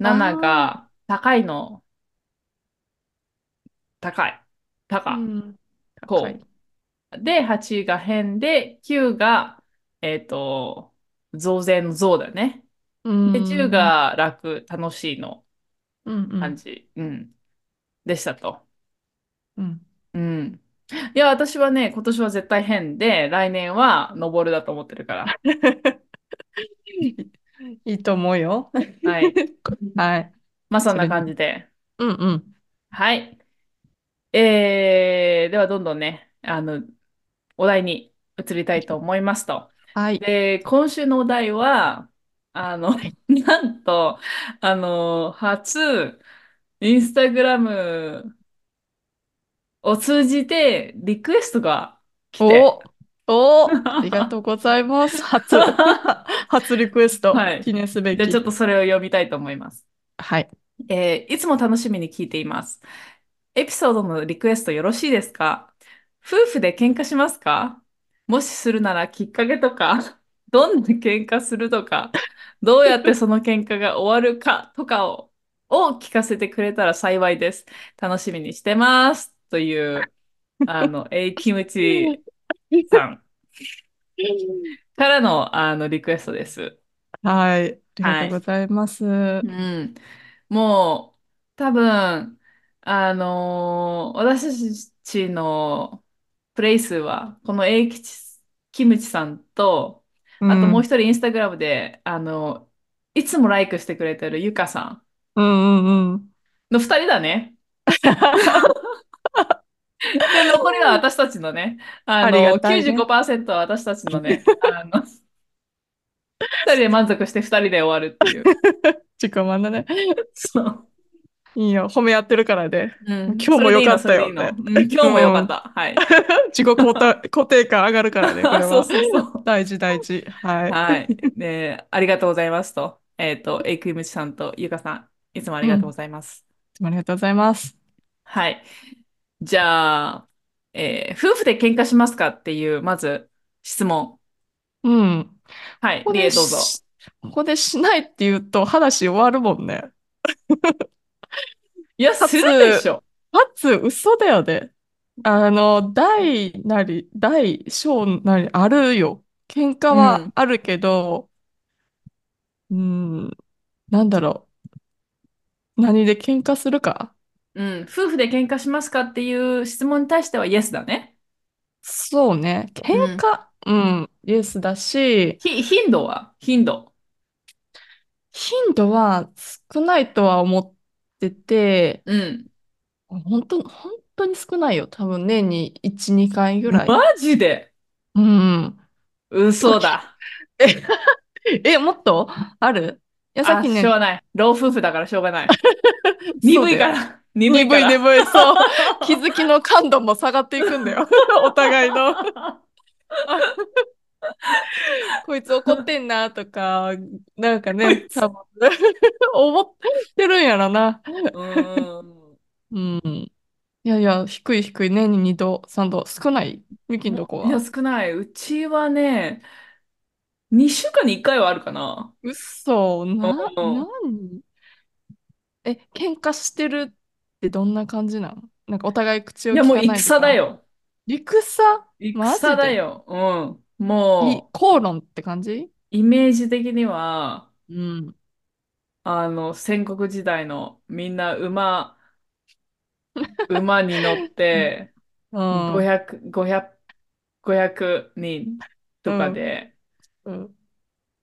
Speaker 2: 7
Speaker 1: ああ、
Speaker 2: が高いの高い、高、
Speaker 1: うん。高い。
Speaker 2: こう。で、8が変で、9が、えっと、増税の増だね。
Speaker 1: う
Speaker 2: で、10
Speaker 1: ん。
Speaker 2: が楽、楽しいの
Speaker 1: うん。うん。
Speaker 2: 感じ、うん、でしたと。
Speaker 1: うん。
Speaker 2: うん。いや、私はね、今年は絶対変で、来年は登るだと思ってるから。*laughs*
Speaker 1: いいと思うよ。
Speaker 2: はい。*laughs*
Speaker 1: はい。
Speaker 2: まあ、そんな感じで。
Speaker 1: うんうん。
Speaker 2: はい。えー、では、どんどんね、あの、お題に移りたいと思いますと。
Speaker 1: はい。
Speaker 2: で、今週のお題は、あの、
Speaker 1: はい。
Speaker 2: なんと、あの、初、インスタグラムを通じてリクエストが来て、
Speaker 1: お、お、ありがとうございます。初、*laughs* 初リクエスト、
Speaker 2: はい。
Speaker 1: 記念すべ
Speaker 2: じゃあちょっ
Speaker 1: き。
Speaker 2: とそれを読みたいと思います。
Speaker 1: はい。
Speaker 2: えーいつも楽しみに聞いています。エピソードのリクエストよろしいですか？夫婦で喧嘩しますか？もしするならきっかけとか、*laughs* どんな喧嘩するとか、どうやってその喧嘩が終わるかとかを、を聞かせてくれたら幸いです。楽しみにしてます。という、あの、エイキムチさん *laughs* からの、あの、リクエストです。
Speaker 1: はい。ありが
Speaker 2: はい。
Speaker 1: とうございます。う
Speaker 2: うん。もう、多分、あのー私たちのプレイ数は、この英吉、キムチさんと、あともう一
Speaker 1: ん。
Speaker 2: 人インスタグラムで、あの、いつもライクしてくれてるゆかさ
Speaker 1: うんうんうん。
Speaker 2: んの二人だね。*laughs* *laughs* で、残りは私たちのね、あ
Speaker 1: ありが
Speaker 2: の、
Speaker 1: たいね。
Speaker 2: 95%は私たちのね、あの、二人で満足して二人で終わるっていう。*laughs*
Speaker 1: 自己満だね。
Speaker 2: そう。
Speaker 1: いいよ。褒め合ってるからで。
Speaker 2: うん。
Speaker 1: 今日
Speaker 2: それでいいの、
Speaker 1: も良かっ
Speaker 2: それでいいの。うん、今日もよか
Speaker 1: うん。
Speaker 2: った。はい。*laughs*
Speaker 1: 自己肯定、肯定感上がるからね、これ
Speaker 2: そう
Speaker 1: は。
Speaker 2: そうそう。
Speaker 1: 大事大事。はい。
Speaker 2: はい。で、ありがとうございますと。えっと、エイクイムチさんとゆかさん、いつもあり
Speaker 1: うん。
Speaker 2: がとうご
Speaker 1: い
Speaker 2: ざいます。
Speaker 1: つもありがとうございます。
Speaker 2: はい。じゃあ、えー夫婦で喧嘩しますかっていう、まず質問。
Speaker 1: うん。
Speaker 2: はい。
Speaker 1: ここで
Speaker 2: どうぞ。
Speaker 1: し、ここでしないって言うと話終わるもんね。
Speaker 2: いや、
Speaker 1: か
Speaker 2: するでし
Speaker 1: つ、
Speaker 2: ょ。
Speaker 1: かつ嘘だよね。あの、大なり、大小なりあるよ。喧嘩
Speaker 2: うん。
Speaker 1: はあるけど、うん、なんだろう。何で喧嘩するか
Speaker 2: うん。夫婦で喧嘩しますかっていう質問に対しては、イエスだね。
Speaker 1: そうね。喧
Speaker 2: うん。
Speaker 1: 嘩、うん、イエスだし、
Speaker 2: ひ、頻度は？頻度。
Speaker 1: 頻度は少ないとは思ってて、
Speaker 2: うん。
Speaker 1: 本当、本当に少ないよ。多分年に1、2回ぐら
Speaker 2: マ
Speaker 1: い。
Speaker 2: ジで？
Speaker 1: うん。時、
Speaker 2: 嘘だ。
Speaker 1: え、え、もっと？ある？いや、さっ
Speaker 2: あ、
Speaker 1: きね、
Speaker 2: しょうがない。老夫婦だからしょうがない。*laughs*
Speaker 1: そう。
Speaker 2: 鈍いから。鈍いから。
Speaker 1: 鈍い鈍い、そう。*laughs* 気づきの感度も下がっていくんだよ。*laughs* お互いの。あ *laughs* こいつ怒ってんなとか、なんかね、思ってるんやろな。
Speaker 2: うーん。
Speaker 1: うん。いやいや、低い低い、年に2度、3度、少ない？ミキのと
Speaker 2: もいや、
Speaker 1: こは。
Speaker 2: 少ない。うちはね、2週間に1回はあるかな。うん。
Speaker 1: なにえ、喧嘩してるってどんな感じなの？なんかお互い口を
Speaker 2: いや、もう戦だよ。
Speaker 1: 戦？マ
Speaker 2: 戦
Speaker 1: ジで？
Speaker 2: だよ。うん。
Speaker 1: い、
Speaker 2: も
Speaker 1: 口論って感じ？
Speaker 2: う、イメージ的には、
Speaker 1: うん。
Speaker 2: あの、戦国時代のみんな馬、馬に乗って、*laughs*
Speaker 1: うん。
Speaker 2: 500、500、500人とか
Speaker 1: うん。
Speaker 2: で、
Speaker 1: うん。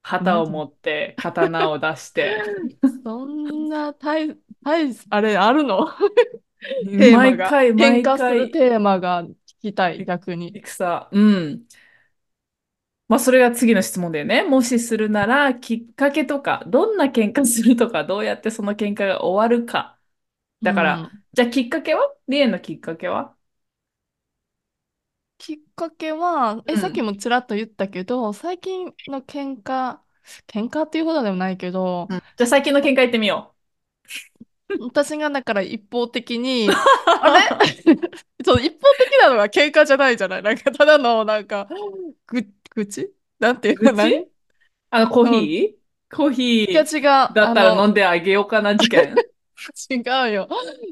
Speaker 2: 旗を持って刀を出して、*laughs*
Speaker 1: そんな大、大、あれあるのテーマが。
Speaker 2: 毎回
Speaker 1: 喧
Speaker 2: 毎回
Speaker 1: 嘩するテーマが聞きたい、逆に。
Speaker 2: 戦。うん。まあ、それが次の質問だよね。もしするなら、きっかけとか、どんな喧嘩するとか、どうやってその喧嘩が終わるか。だから、
Speaker 1: うん。
Speaker 2: じゃあきっかけはリエのきっかけは
Speaker 1: きっかけは、え、さっき。もちらっと言ったけど、最近の喧嘩、喧嘩っていうほどでもないけど、
Speaker 2: うん。じゃあ最近の喧嘩言ってみよう
Speaker 1: 私がだから一方的に、*laughs* あれ？そう、一方的なのが喧嘩じゃないじゃない？なんかただの、なんか、ぐ、愚痴？なんていう
Speaker 2: う。
Speaker 1: の
Speaker 2: あの、コーヒ
Speaker 1: うん。
Speaker 2: ーコーヒ
Speaker 1: いや
Speaker 2: ー
Speaker 1: 違う。
Speaker 2: だったら飲んであげようかな事件？*laughs*
Speaker 1: 違うよ。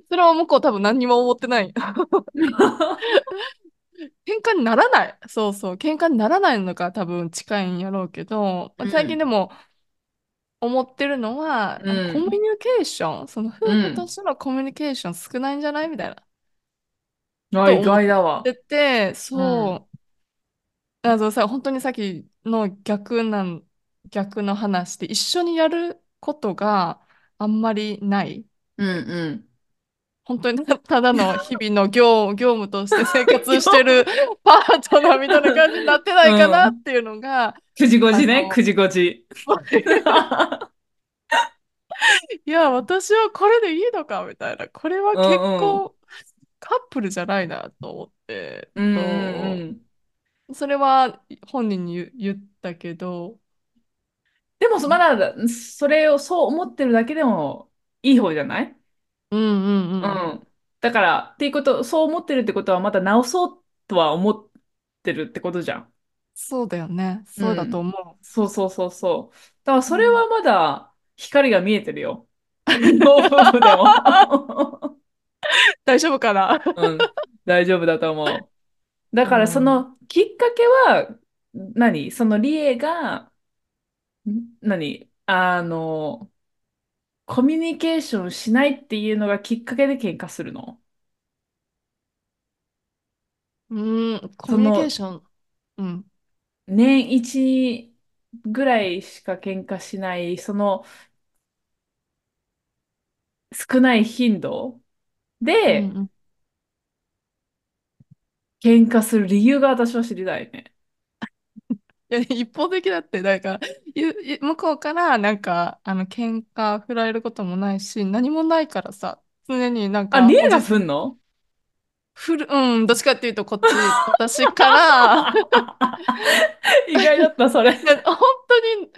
Speaker 1: それは向こう多分何にも思ってない。*laughs* 喧嘩にならない。そうそう。喧嘩にならないのが多分近いんやろうけど、まあ最近
Speaker 2: うん。
Speaker 1: 思ってるのは、
Speaker 2: う
Speaker 1: あコミュ
Speaker 2: ん。
Speaker 1: ニケーション、その
Speaker 2: う
Speaker 1: 夫婦と
Speaker 2: ん。
Speaker 1: してのコミュニケーション少ないんじゃないみたいな。
Speaker 2: あ、意外だわ。
Speaker 1: てて、
Speaker 2: うん。
Speaker 1: そう。あのさ、本当にさっきの逆なん、逆の話で一緒にやることがあんまりない。
Speaker 2: うんうん。
Speaker 1: 本当にた *laughs* ただの日々の業、業務として生活してるパートナーみたいな感じになってな
Speaker 2: う
Speaker 1: いかなっ
Speaker 2: ん。
Speaker 1: ていうのが、
Speaker 2: 9時5時ね。
Speaker 1: あの、
Speaker 2: 9時5時。*laughs*
Speaker 1: いや、私はこれでいいのかみたいな。これは
Speaker 2: うんうん。
Speaker 1: 結構カップルじゃないなと思って、
Speaker 2: うんうんう
Speaker 1: そ
Speaker 2: ん。
Speaker 1: う、それは本人に言言ったけど、
Speaker 2: でも、そまだ、それをそう思ってるだけでもいい方じゃない？
Speaker 1: うんうんうん。
Speaker 2: うん。だから、っていうこと、そう思ってるってことは、また直そうとは思ってるってことじゃん。
Speaker 1: そうだよね。そうだと
Speaker 2: うん。
Speaker 1: 思
Speaker 2: そうそうそうそう。だから、
Speaker 1: う。うん
Speaker 2: それはまだ光が見えてるよ。老夫婦でも。
Speaker 1: 大丈夫かな？
Speaker 2: うん。大丈夫だと思う。だから、そ
Speaker 1: うん。
Speaker 2: のきっかけは、何？そのリエが、ん？何？あの、コミュニケーションしないっていうのがきっかけで喧嘩するの？
Speaker 1: うん、コミュニケー
Speaker 2: その、
Speaker 1: ション。うん。
Speaker 2: 年一ぐらいしか喧嘩しない、その少ない頻度で。喧嘩する理由が私は知りたいね。
Speaker 1: いや、一方的だって、なんか、向こうからなんか、あの、喧嘩振られることもないし、何もないからさ、常になん
Speaker 2: あ、
Speaker 1: か、
Speaker 2: リエが
Speaker 1: おじさん、
Speaker 2: の？
Speaker 1: 振る、うん、どっちかっていうと、こっち、私から、*laughs*
Speaker 2: 意外だった、それ。
Speaker 1: 本当に、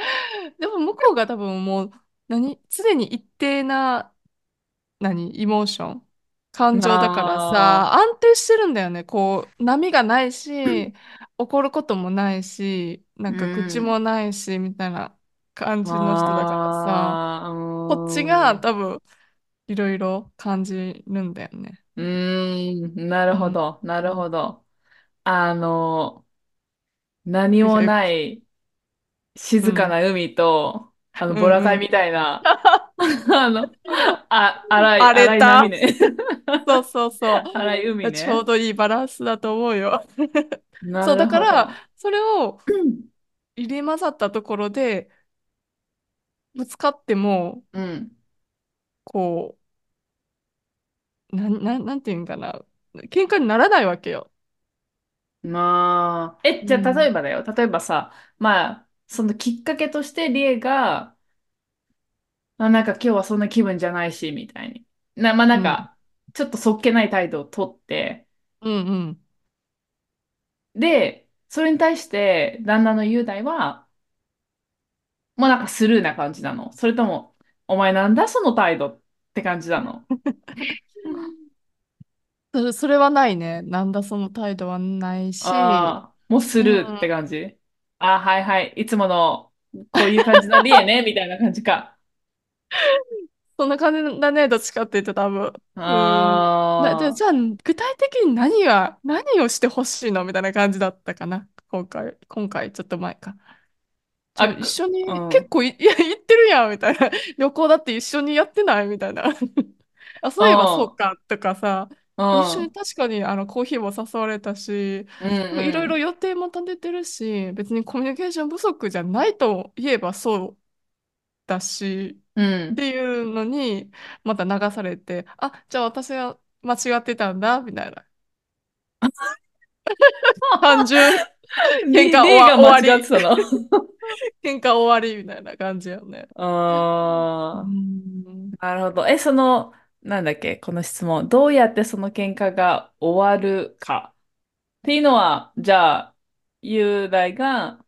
Speaker 1: でも向こうが多分もう、何、常に一定な、何、イモーション、感情だからさ、
Speaker 2: あ
Speaker 1: 安定してるんだよね。こう、波がないし、怒ることもないし、なんか愚痴も
Speaker 2: ん。
Speaker 1: ないし、みたいな感じの人だからさ、こっちが。多分、いろいろ感じるんだよね。
Speaker 2: うーん、なる
Speaker 1: うん。
Speaker 2: ほど、なる
Speaker 1: うん。
Speaker 2: ほど。あの、何もない
Speaker 1: うん。
Speaker 2: 静かな海と、あの、
Speaker 1: うんうん。
Speaker 2: ボラカイみたいな、*laughs* あの、あ、荒い、
Speaker 1: 荒れ
Speaker 2: 荒い波
Speaker 1: た。
Speaker 2: ね。
Speaker 1: そうそうそ *laughs*
Speaker 2: 荒い海
Speaker 1: う。ちょう
Speaker 2: ね。
Speaker 1: どいいバランスだと思うよ。そう、だから。それを
Speaker 2: うん。
Speaker 1: 入れ混ざったところで、ぶつかっても、
Speaker 2: うん。
Speaker 1: こう、なん、なん、なんていうんかな。喧嘩にならないわけよ。
Speaker 2: まあ、え、じゃあ例
Speaker 1: うん。
Speaker 2: えばだよ。例えばさ、まあ、そのきっかけとしてリエが、あ、なんか今日はそんな気分じゃないし、みたいに。な、まあな
Speaker 1: うん。
Speaker 2: んか、ちょっとそっけない態度をとって、
Speaker 1: うんうん。
Speaker 2: で、それに対して旦那の雄大は、もうなんかスルーな感じなの。それとも、お前なんだ？その態度って感じなの。*laughs*
Speaker 1: それ、それはないね。なんだ？その態度はないし、
Speaker 2: ああ、もうス
Speaker 1: うん。
Speaker 2: ルーって感じ。ああ、はいはい。いつものこういう感じのリエね、みたいな感じか。*laughs*
Speaker 1: そんな感じだね、どっちかって言って多分。うん。な、じゃ、
Speaker 2: あ
Speaker 1: 具体的に何が、何をしてほしいのみたいな感じだったかな？今回、今回、ちょっと前か。
Speaker 2: あ、
Speaker 1: 一
Speaker 2: く
Speaker 1: 緒に、結
Speaker 2: うん。
Speaker 1: 構い、*laughs* いや、行ってるやん、みたいな。*laughs* 旅行だって一緒にやってないみたいな。*laughs* あ、
Speaker 2: う
Speaker 1: そういえばそう
Speaker 2: ん。
Speaker 1: か、とかさ、
Speaker 2: う
Speaker 1: 一緒に
Speaker 2: ん。
Speaker 1: 確かにあのコーヒーも誘われたし、
Speaker 2: うん
Speaker 1: なんかいろいろ
Speaker 2: うん。
Speaker 1: 予定も立ててるし、別にコミュニケーション不足じゃないと言えばそうだし、
Speaker 2: うん。
Speaker 1: っていうのに、また流されて、あ、じゃあ私は間違ってたんだ、みたいな。*laughs* 単純、喧
Speaker 2: リ、
Speaker 1: 嘩終わ、
Speaker 2: が間違
Speaker 1: 終わり。
Speaker 2: ってたの。
Speaker 1: 喧嘩終わり、みたいな感じよね。うー
Speaker 2: あ
Speaker 1: ん。
Speaker 2: あ、なるほど。え、その、なんだっけ、この質問。どうやってその喧嘩が終わるかっていうのは、じゃあ、雄大が、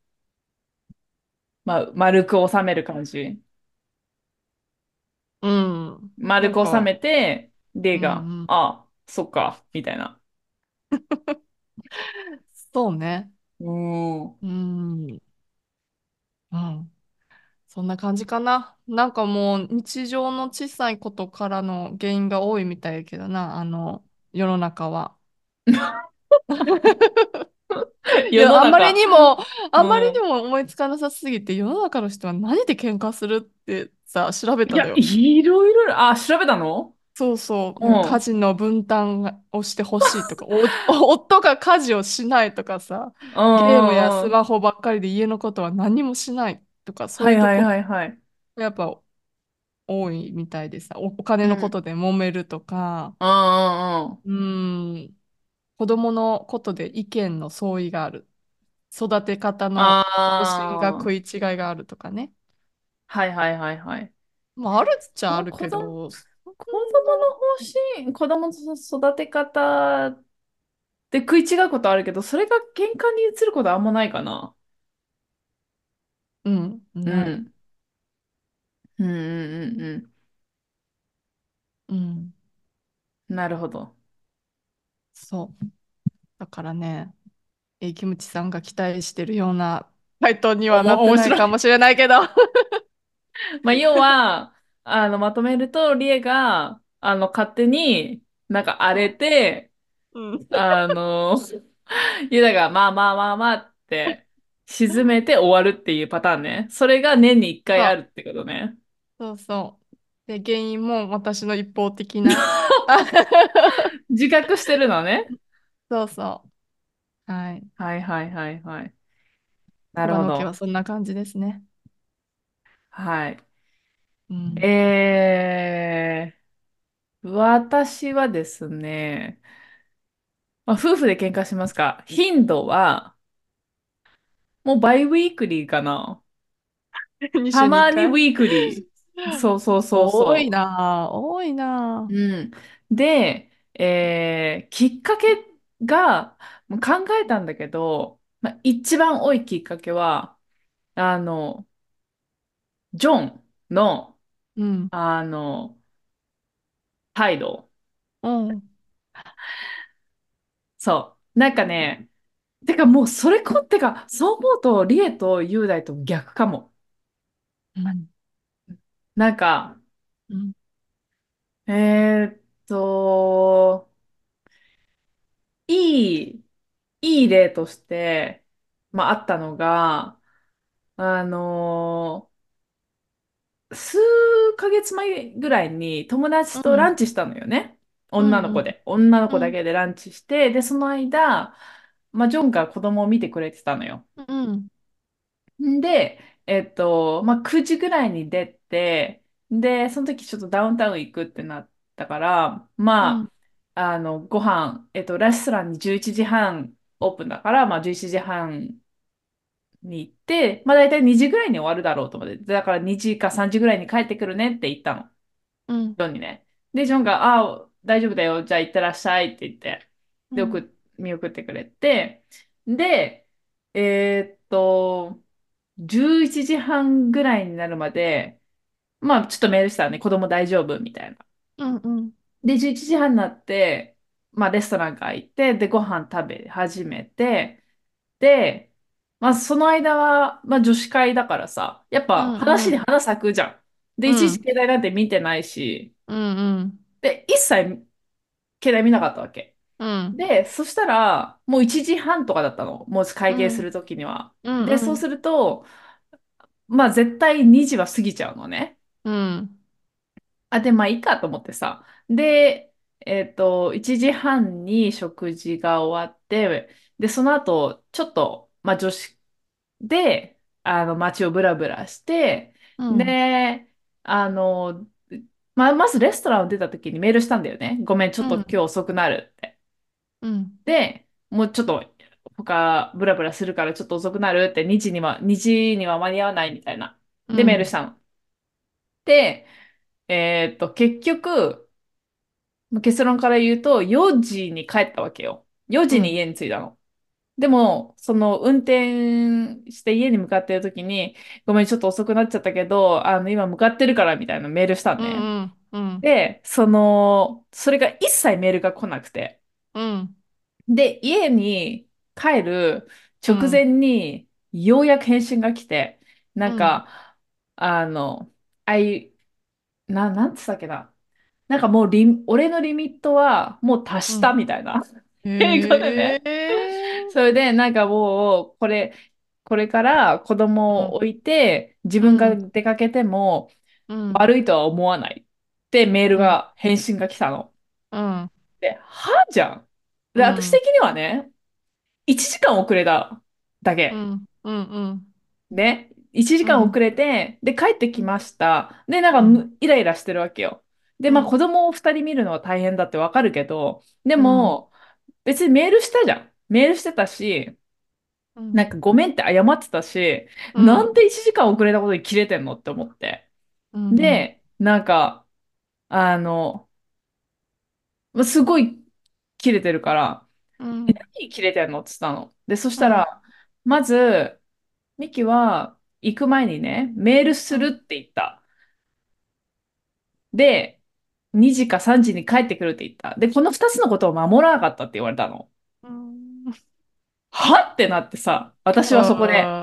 Speaker 2: まあ、丸く収める感じ。
Speaker 1: うん。な
Speaker 2: 丸く収めて、
Speaker 1: う
Speaker 2: でが、
Speaker 1: んうん。
Speaker 2: あ、そっか、みたいな。*laughs*
Speaker 1: そうね。
Speaker 2: うーん。
Speaker 1: うん。うん。そんな感じかな。なんかもう日常の小さいことからの原因が多いみたいやけどな、あの、世の中は。*laughs* い
Speaker 2: 世
Speaker 1: や、あんまり。にも、あんまりに
Speaker 2: うん。
Speaker 1: も思いつかなさすぎて、世の中の人は何で喧嘩するってさ、調べ
Speaker 2: いや、
Speaker 1: たのよ。
Speaker 2: いろいろ、あ、調べたの？
Speaker 1: そうそう、
Speaker 2: うん。
Speaker 1: 家事の分担をしてほしいとか、*laughs* お、夫が家事をしないとかさ、
Speaker 2: う
Speaker 1: ゲームや。スマホばっかりで家のことは何もしないとか、そう
Speaker 2: はい
Speaker 1: うとこ
Speaker 2: はいはい。
Speaker 1: がやっぱ多いみたいでさ、お、お金
Speaker 2: うん。
Speaker 1: のことで揉めるとか、
Speaker 2: うんうんうん。
Speaker 1: うーん、子供のことで意見の相違がある。育て方の方針が
Speaker 2: ああ、
Speaker 1: 食い違いがあるとかね。
Speaker 2: はいはいはいはい。
Speaker 1: まあ、あるっちゃあるけど、そ
Speaker 2: 子
Speaker 1: こ
Speaker 2: 供の方針、子供の育て方で食い違うことあるけど、それが喧嘩に移ることあんまないかな。
Speaker 1: うん、ない。
Speaker 2: うん。うんうんうん
Speaker 1: うん、
Speaker 2: うん。なるほど。
Speaker 1: そう。だからね、えーキムチさんが期待してるような回答にはなって
Speaker 2: おも面白い。
Speaker 1: ないかもしれないけど。*laughs*
Speaker 2: まあ、要は、あの、まとめると、リエが、あの、勝手になんか荒れて、
Speaker 1: うん。
Speaker 2: あの、*laughs* ユダが、まあまあまあまあって、沈めて終わるっていうパターンね。それが年に一回
Speaker 1: そう
Speaker 2: あるってことね。
Speaker 1: そうそう。で、原因も私の一方的な。*laughs*
Speaker 2: 自覚してるのね。
Speaker 1: そうそう。はい。
Speaker 2: はいはいはいはい。なる
Speaker 1: 桑野家は
Speaker 2: ほど。
Speaker 1: そんな感じですね。
Speaker 2: はい。
Speaker 1: うん。
Speaker 2: えー、私はですね、まあ、夫婦で喧嘩しますか頻度は、もう biweekly かな。
Speaker 1: 2 *laughs*
Speaker 2: た
Speaker 1: 週に1回
Speaker 2: ま biweekly。そうそうそう
Speaker 1: 多い
Speaker 2: そ
Speaker 1: なぁ。多いな
Speaker 2: う。うん。で、えー、きっかけが、考えたんだけど、まあ、一番多いきっかけは、あの、ジョンの、
Speaker 1: ぁ。うん。
Speaker 2: あの、態度。
Speaker 1: うん。
Speaker 2: そう。なんかね、てかもうそれこ、てか、そう思うと、リエと雄大と逆かも。
Speaker 1: うん。
Speaker 2: なんか、
Speaker 1: うん。
Speaker 2: えーっと、いい、いい例として、まああったのが、あのー数ヶ月前ぐらいに友達とラン
Speaker 1: うん。
Speaker 2: チしたのよね。
Speaker 1: うん。
Speaker 2: 女の子で。女の子だ
Speaker 1: うん。
Speaker 2: けでランチして、で、その間、まあジョンが子供を見てくれてたのよ。
Speaker 1: うん。
Speaker 2: んで、えっと、まあ、9時ぐらいに出て、で、その時ちょっとダウンタウン行くってなったから、ま
Speaker 1: うん。
Speaker 2: あ、あの、ご飯、えっと、レストランに11時半オープンだから、まあ、11時半に行って、まあ、大体2時ぐらいに終わるだろうと思って、だから2時か3時ぐらいに帰ってくるねって言ったの、
Speaker 1: うん。
Speaker 2: ジョンにね。で、ジョンが、ああ、大丈夫だよ、じゃあ行ってらっしゃいって言って、で、
Speaker 1: うん。
Speaker 2: 見送ってくれて、で、えーっと、11時半ぐらいになるまで、まあちょっとメールしたらね、子供大丈夫みたいな。
Speaker 1: うん。うん。
Speaker 2: で、11時半になって、まあレストランから行って、で、ご飯食べ始めて、で、まあその間は、まあ女子会だからさ、やっ
Speaker 1: う
Speaker 2: ぱ話に
Speaker 1: ん。
Speaker 2: 花咲くじゃん。で、いちいち
Speaker 1: うん。
Speaker 2: 携帯なんて見てないし、
Speaker 1: うん。
Speaker 2: で、一切携帯見なかったわけ。
Speaker 1: うん。
Speaker 2: で、そしたら、もう1時半とかだったの。もう会計す
Speaker 1: うん。
Speaker 2: るときには。
Speaker 1: うん。
Speaker 2: で、
Speaker 1: うん。
Speaker 2: そうすると、まあ絶対2時は過ぎちゃうのね。
Speaker 1: うん。
Speaker 2: あ、で、まあいいかと思ってさ。で、えっと、1時半に食事が終わって、で、その後、ちょっと、まあ女子で、あの、街をブラブラして、
Speaker 1: うん。
Speaker 2: で、あの、まあ、まずレストランを出た時にメールしたんだよね。ごめん、ちょっと今日遅くなるって。
Speaker 1: うん。
Speaker 2: で、もうちょっと他ブラブラするからちょっと遅くなるって2時には、2時には間に合わないみたいな。で、メールし
Speaker 1: うん。
Speaker 2: たの。で、えーっと、結局、結論から言うと4時に帰ったわけよ。4
Speaker 1: うん。
Speaker 2: 時に家に着いたの。でも、その運転して家に向かってる時に、ごめん、ちょっと遅くなっちゃったけど、あの、今向かってるからみたいなメールしたの
Speaker 1: う
Speaker 2: ね。
Speaker 1: んうん。
Speaker 2: で、その、それが一切メールが来なくて。
Speaker 1: うん。
Speaker 2: で、家に帰る直前
Speaker 1: うん。
Speaker 2: に、ようやく返信が来て、なん
Speaker 1: うん。
Speaker 2: か、あの、あい、な、なんつったっけな。なんかもうリ、俺のリミットはもう達した
Speaker 1: うん。
Speaker 2: みたいな。英語で
Speaker 1: へ
Speaker 2: ね。
Speaker 1: え。
Speaker 2: それで、なんかもう、これ、これから子供を
Speaker 1: うん。
Speaker 2: 置いて、自分が
Speaker 1: うん。
Speaker 2: 出かけても
Speaker 1: うん。
Speaker 2: 悪いとは思わないってメール
Speaker 1: うん。
Speaker 2: が、返信が来たの。
Speaker 1: うん。
Speaker 2: で、はじゃん。で、私的
Speaker 1: うん。
Speaker 2: にはね、1時間遅れただけ。
Speaker 1: うん。うん。うん。
Speaker 2: ね。1
Speaker 1: うん。
Speaker 2: 時間遅れて、で、帰ってきました。で、なんかイライラしてるわけよ。で、まあ、子
Speaker 1: うん。
Speaker 2: 供を2人見るのは大変だってわかるけど、で
Speaker 1: うん。
Speaker 2: も、別にメールしたじゃん。メールしてたし、
Speaker 1: うん。
Speaker 2: なんかごめんって謝ってたし、
Speaker 1: うん。
Speaker 2: なんで1時間遅れたことに切れてんのって思って。
Speaker 1: うん。
Speaker 2: で、なんか、あの、まあすごい切れてるから、
Speaker 1: うん。
Speaker 2: 何切れてんのって言ったの？で、そし
Speaker 1: うん。
Speaker 2: たら、まず、ミキは行く前にね、メールするって言った。で、2時か3時に帰ってくるって言った。で、この2つのことを守らなかったって言われたの。
Speaker 1: うん。
Speaker 2: はってなってさ、私はそこで、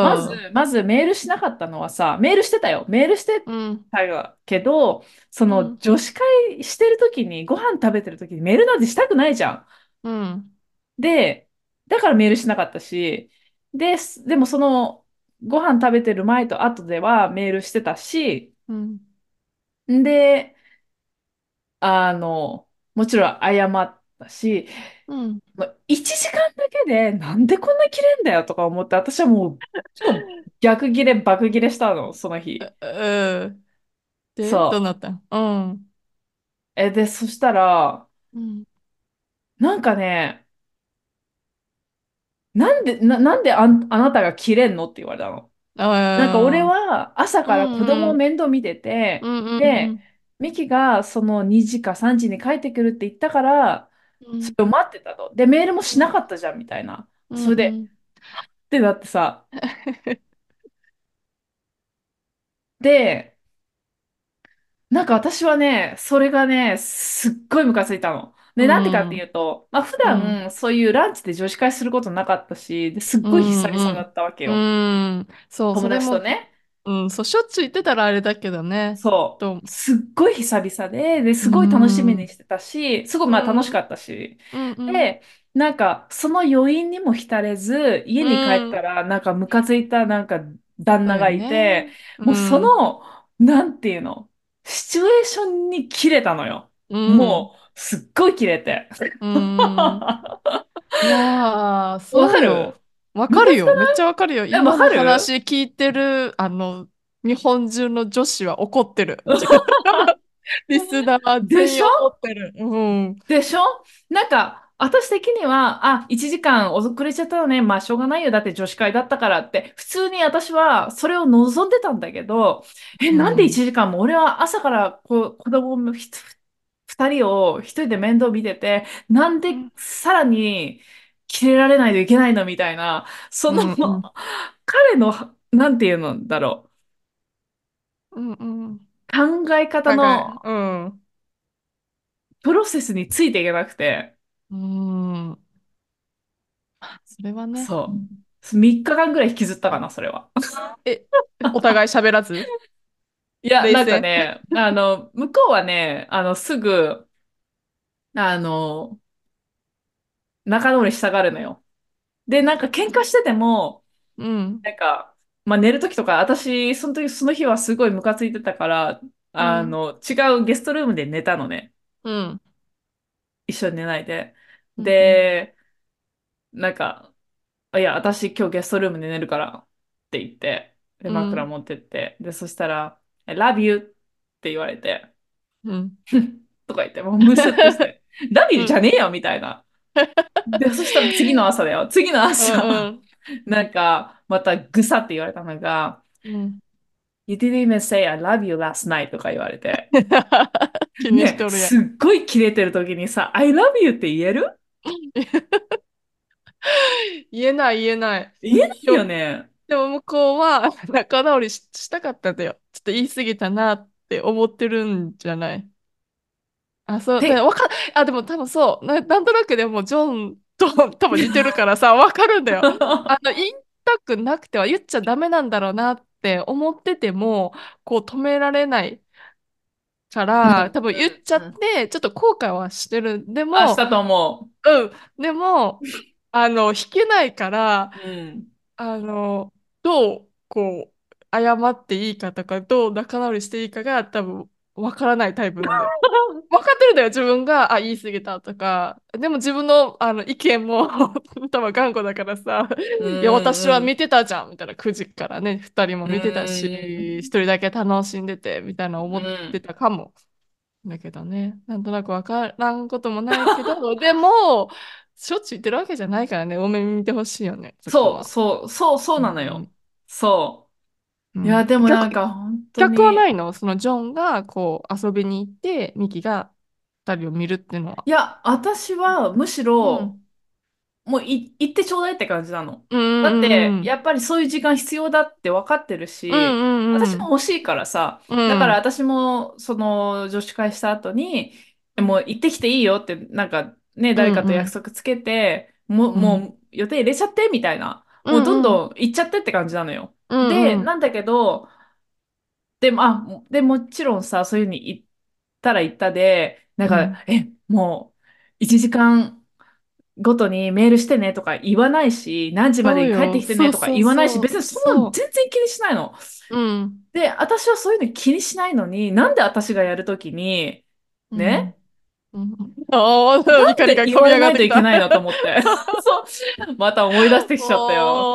Speaker 2: まず、まずメールしなかったのはさ、メールしてたよ。メールして
Speaker 1: うん。
Speaker 2: たけど、その
Speaker 1: うん。
Speaker 2: 女子会してる時に、ご飯食べてる時にメールなんてしたくないじゃん。
Speaker 1: うん。
Speaker 2: で、だからメールしなかったし、で、でもその、ご飯食べてる前と後ではメールしてたし、
Speaker 1: うん。
Speaker 2: んで、あの、もちろん謝ったし、
Speaker 1: うん。
Speaker 2: まあ1時間だけでなんでこんな切れんだよとか思って、私はもう、超逆ギレ、爆ギレしたの、その日。
Speaker 1: うん。で、どう
Speaker 2: そ
Speaker 1: なった？んうん。
Speaker 2: う。え、で、そしたら、
Speaker 1: うん。
Speaker 2: なんかね、なんで、な、なんであん、あなたが切れんの？って言われたの。なんか俺
Speaker 1: ああ。
Speaker 2: は朝
Speaker 1: う
Speaker 2: から子供を
Speaker 1: んうん。
Speaker 2: 面倒見てて、
Speaker 1: うんうんう
Speaker 2: で、
Speaker 1: ん。
Speaker 2: ミキがその2時か3時に帰ってくるって言ったから、
Speaker 1: うん。
Speaker 2: それを待ってたと。で、メールもしな
Speaker 1: うん
Speaker 2: かったじゃんみたいな。
Speaker 1: うん
Speaker 2: それで、
Speaker 1: うん。
Speaker 2: ってなってさ、*laughs* で、なんか私はね、それがね、すっごいムカついたの。
Speaker 1: う
Speaker 2: で、なんでかってい
Speaker 1: ん。
Speaker 2: うと、まあ普
Speaker 1: うん。
Speaker 2: 段そういうランチで女子会することなかったし、ですっ
Speaker 1: う
Speaker 2: ごい久々だ
Speaker 1: ん
Speaker 2: ったわけ
Speaker 1: う
Speaker 2: よ。
Speaker 1: ん。うん。そう、そ
Speaker 2: 友
Speaker 1: れも、
Speaker 2: 達とね。
Speaker 1: うん、そう、しょっちゅう言ってたらあれだけどね。
Speaker 2: そ
Speaker 1: と、
Speaker 2: う。すっごい久々で、で、
Speaker 1: う
Speaker 2: すごい楽しみ
Speaker 1: ん。うん。
Speaker 2: にしてたし、すごい
Speaker 1: う
Speaker 2: まあ楽しか
Speaker 1: ん。
Speaker 2: ったし。
Speaker 1: うん
Speaker 2: で、なんか、その余韻にも浸れず、家
Speaker 1: う
Speaker 2: に帰っ
Speaker 1: ん。
Speaker 2: たら、なんかムカついたなんか旦那がいて、
Speaker 1: ね。
Speaker 2: もうそ
Speaker 1: うん。
Speaker 2: の、なんていうの、シチュエーションに切れたのよ。
Speaker 1: うん。
Speaker 2: もう、すっごい切れて。
Speaker 1: うん。いやー、*laughs*
Speaker 2: わ
Speaker 1: そうよ。わ
Speaker 2: か
Speaker 1: かるよ。めっちゃわかるよ。今の話聞いてる、あの、日本中の女子は怒ってる。*laughs* リスナー
Speaker 2: でしょ
Speaker 1: 怒ってる。うん。
Speaker 2: でしょ？なんか、私的には、あ、1時間遅れちゃったのね。まあ、しょうがないよ。だって女子会だったからって、普通に私はそれを望んでたんだけど、え、なんで
Speaker 1: うん。
Speaker 2: 1時間も？俺は朝からこう子供もひと2人を一人で面倒見てて、なんで
Speaker 1: うん
Speaker 2: さらに切れられないといけないのみたいな、その
Speaker 1: うんうん。
Speaker 2: 彼の、なんていうのだろ
Speaker 1: うんうん。
Speaker 2: う、考え方
Speaker 1: 考え、
Speaker 2: の
Speaker 1: うん。
Speaker 2: プロセスについていけなくて、
Speaker 1: うん。それはね。
Speaker 2: そう。3日間ぐらい引きずったかな、それは。
Speaker 1: え、お互い喋らず？*laughs*
Speaker 2: いや、なんか
Speaker 1: 冷静。
Speaker 2: ね、あの、向こうはね、あの、すぐ、あの、仲直りしたがるのよ。で、なんか喧嘩してても、
Speaker 1: うん。
Speaker 2: なんか、まあ、寝るときとか、私、その時、その日はすごいムカついてたから、
Speaker 1: うん。
Speaker 2: あの、違うゲストルームで寝たのね。
Speaker 1: うん。
Speaker 2: 一緒に寝ないで。で、なんか、あいや、私今日ゲストルームで寝るからって言って、で、
Speaker 1: うん。
Speaker 2: 枕持ってって、で、そしたら、I love you って言われて、
Speaker 1: うん。*laughs*
Speaker 2: とか言って、もうムスッとして、*laughs* ラビューじゃ
Speaker 1: うん。
Speaker 2: ねえよみたいな。で、そしたら次の朝だよ。次の
Speaker 1: う
Speaker 2: 朝、
Speaker 1: ん。
Speaker 2: なんか、またぐさって言われたのが、
Speaker 1: うん。
Speaker 2: You didn't even say I love you last night とか言われて。*laughs*
Speaker 1: 気にし
Speaker 2: ね、
Speaker 1: とるやん。
Speaker 2: すっごいキレてる時にさ、I love you って言える？*laughs*
Speaker 1: 言えない言えない。
Speaker 2: 言えないよね。
Speaker 1: でも向こうは *laughs* 仲直りし、したかったんだよ。ちょっと言い過ぎたなって思ってるんじゃない？あ、そう、
Speaker 2: で、
Speaker 1: だわか、あ、でも多分そう、な、なんとなくでもジョンと *laughs* 多分似てるからさ、わかるんだよ。*laughs* あの、言いたくなくては言っちゃダメなんだろうなって思ってても、こう止められないか
Speaker 2: うん
Speaker 1: ら、多分言っちゃっ
Speaker 2: うん
Speaker 1: て、ちょっと後悔はしてる。で
Speaker 2: あ、し
Speaker 1: も、
Speaker 2: たと思
Speaker 1: うん、でも、あの、弾けないから、
Speaker 2: う。うん。
Speaker 1: あの、どう、こう、謝っていいかとか、どう仲直りしていいかが多分わからないタイプなんだよ。分かってるんだよ、自分が、あ、言い過ぎたとか。でも自分の、あの意見も *laughs* 多分頑固だからさ、
Speaker 2: うん
Speaker 1: いや、私は
Speaker 2: うん
Speaker 1: 見てたじゃん、みたいな、9時からね、2人も
Speaker 2: うん。
Speaker 1: 見てた
Speaker 2: う
Speaker 1: し、1人だけ楽しんでて、みたいな思って。たかも。だけどね、なんとなく分からんこともないけど、*laughs* でも、しょっちゅう言ってるわけじゃないからね、多めに見てほしいよね、そこ
Speaker 2: そう
Speaker 1: は。
Speaker 2: そう、そう、そう
Speaker 1: う
Speaker 2: なのよ。
Speaker 1: ん
Speaker 2: そう。いや、
Speaker 1: うん、
Speaker 2: でもな
Speaker 1: 逆、
Speaker 2: んか本当
Speaker 1: 逆はな
Speaker 2: に、
Speaker 1: いの？そのジョンがこう遊びに行って、ミキが2人を見るっていうのは。
Speaker 2: いや、私はむしろ、
Speaker 1: うん。
Speaker 2: もうい行ってちょうだいって感じなの。
Speaker 1: うん
Speaker 2: だって、
Speaker 1: うん
Speaker 2: やっぱりそういう時間必要だって分かってる
Speaker 1: うん
Speaker 2: し、
Speaker 1: うんうん
Speaker 2: 私も欲しいからさ、だから私もその女子会した後に、
Speaker 1: うん
Speaker 2: もう行ってきていいよって、なんかね、
Speaker 1: う
Speaker 2: 誰かと約
Speaker 1: ん
Speaker 2: 束つけて、もう、
Speaker 1: うん
Speaker 2: もう予定入れちゃってみたいな。もうどんどん行っちゃってって感じなのよ。
Speaker 1: う
Speaker 2: で、
Speaker 1: ん
Speaker 2: なんだけど、でも、あ、で、もちろんさ、そういうふうに言ったら言ったで、なん
Speaker 1: うん
Speaker 2: か、え、もう、1時間ごとにメールしてねとか言わないし、何時までに帰って。きてねとか
Speaker 1: そうそう
Speaker 2: 言わないし、
Speaker 1: そう。
Speaker 2: 別にそんなの
Speaker 1: そ
Speaker 2: 全然気にしないの。
Speaker 1: う。うん。
Speaker 2: で、私はそういうの気にしないのに、なんで私がやるときに、
Speaker 1: うん。
Speaker 2: ね、
Speaker 1: うん。ああ、怒りが込み上がってきた。
Speaker 2: ないのと思って。*laughs* そう。また思い出してきちゃったよ。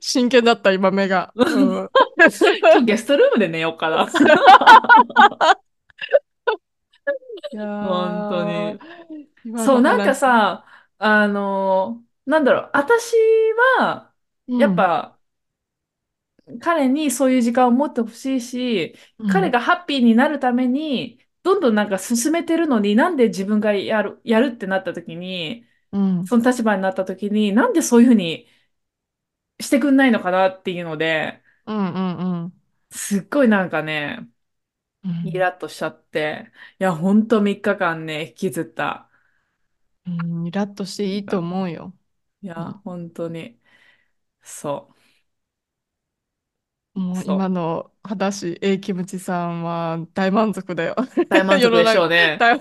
Speaker 1: 真剣だった、今目が。うん。*laughs*
Speaker 2: 今日ゲストルームで寝ようかな。*laughs* 本当
Speaker 1: ー、
Speaker 2: に。
Speaker 1: 今
Speaker 2: そう、なんか。さ、あの、なんだろう、私は、やっ
Speaker 1: うん。
Speaker 2: ぱ、彼にそういう時間を持ってほしいし、
Speaker 1: うん。
Speaker 2: 彼がハッピーになるために、どんどんなんか進めてるのに、なんで自分がやる、やるってなった時に、
Speaker 1: うん。
Speaker 2: その立場になった時に、なんでそういうふうにしてくんないのかなっていうので、
Speaker 1: うん。うん。
Speaker 2: すっごいなんかね、イ
Speaker 1: うん。
Speaker 2: ラッとしちゃって、いや、ほんと3日間ね、引きずった。
Speaker 1: うん。イラッとしていいと思うよ。
Speaker 2: いや、
Speaker 1: うん。
Speaker 2: 本当に、そう、
Speaker 1: もう
Speaker 2: そう。
Speaker 1: 今の話、英キムチさんは大満足だよ。
Speaker 2: 大満足でしょうね。*laughs*
Speaker 1: 大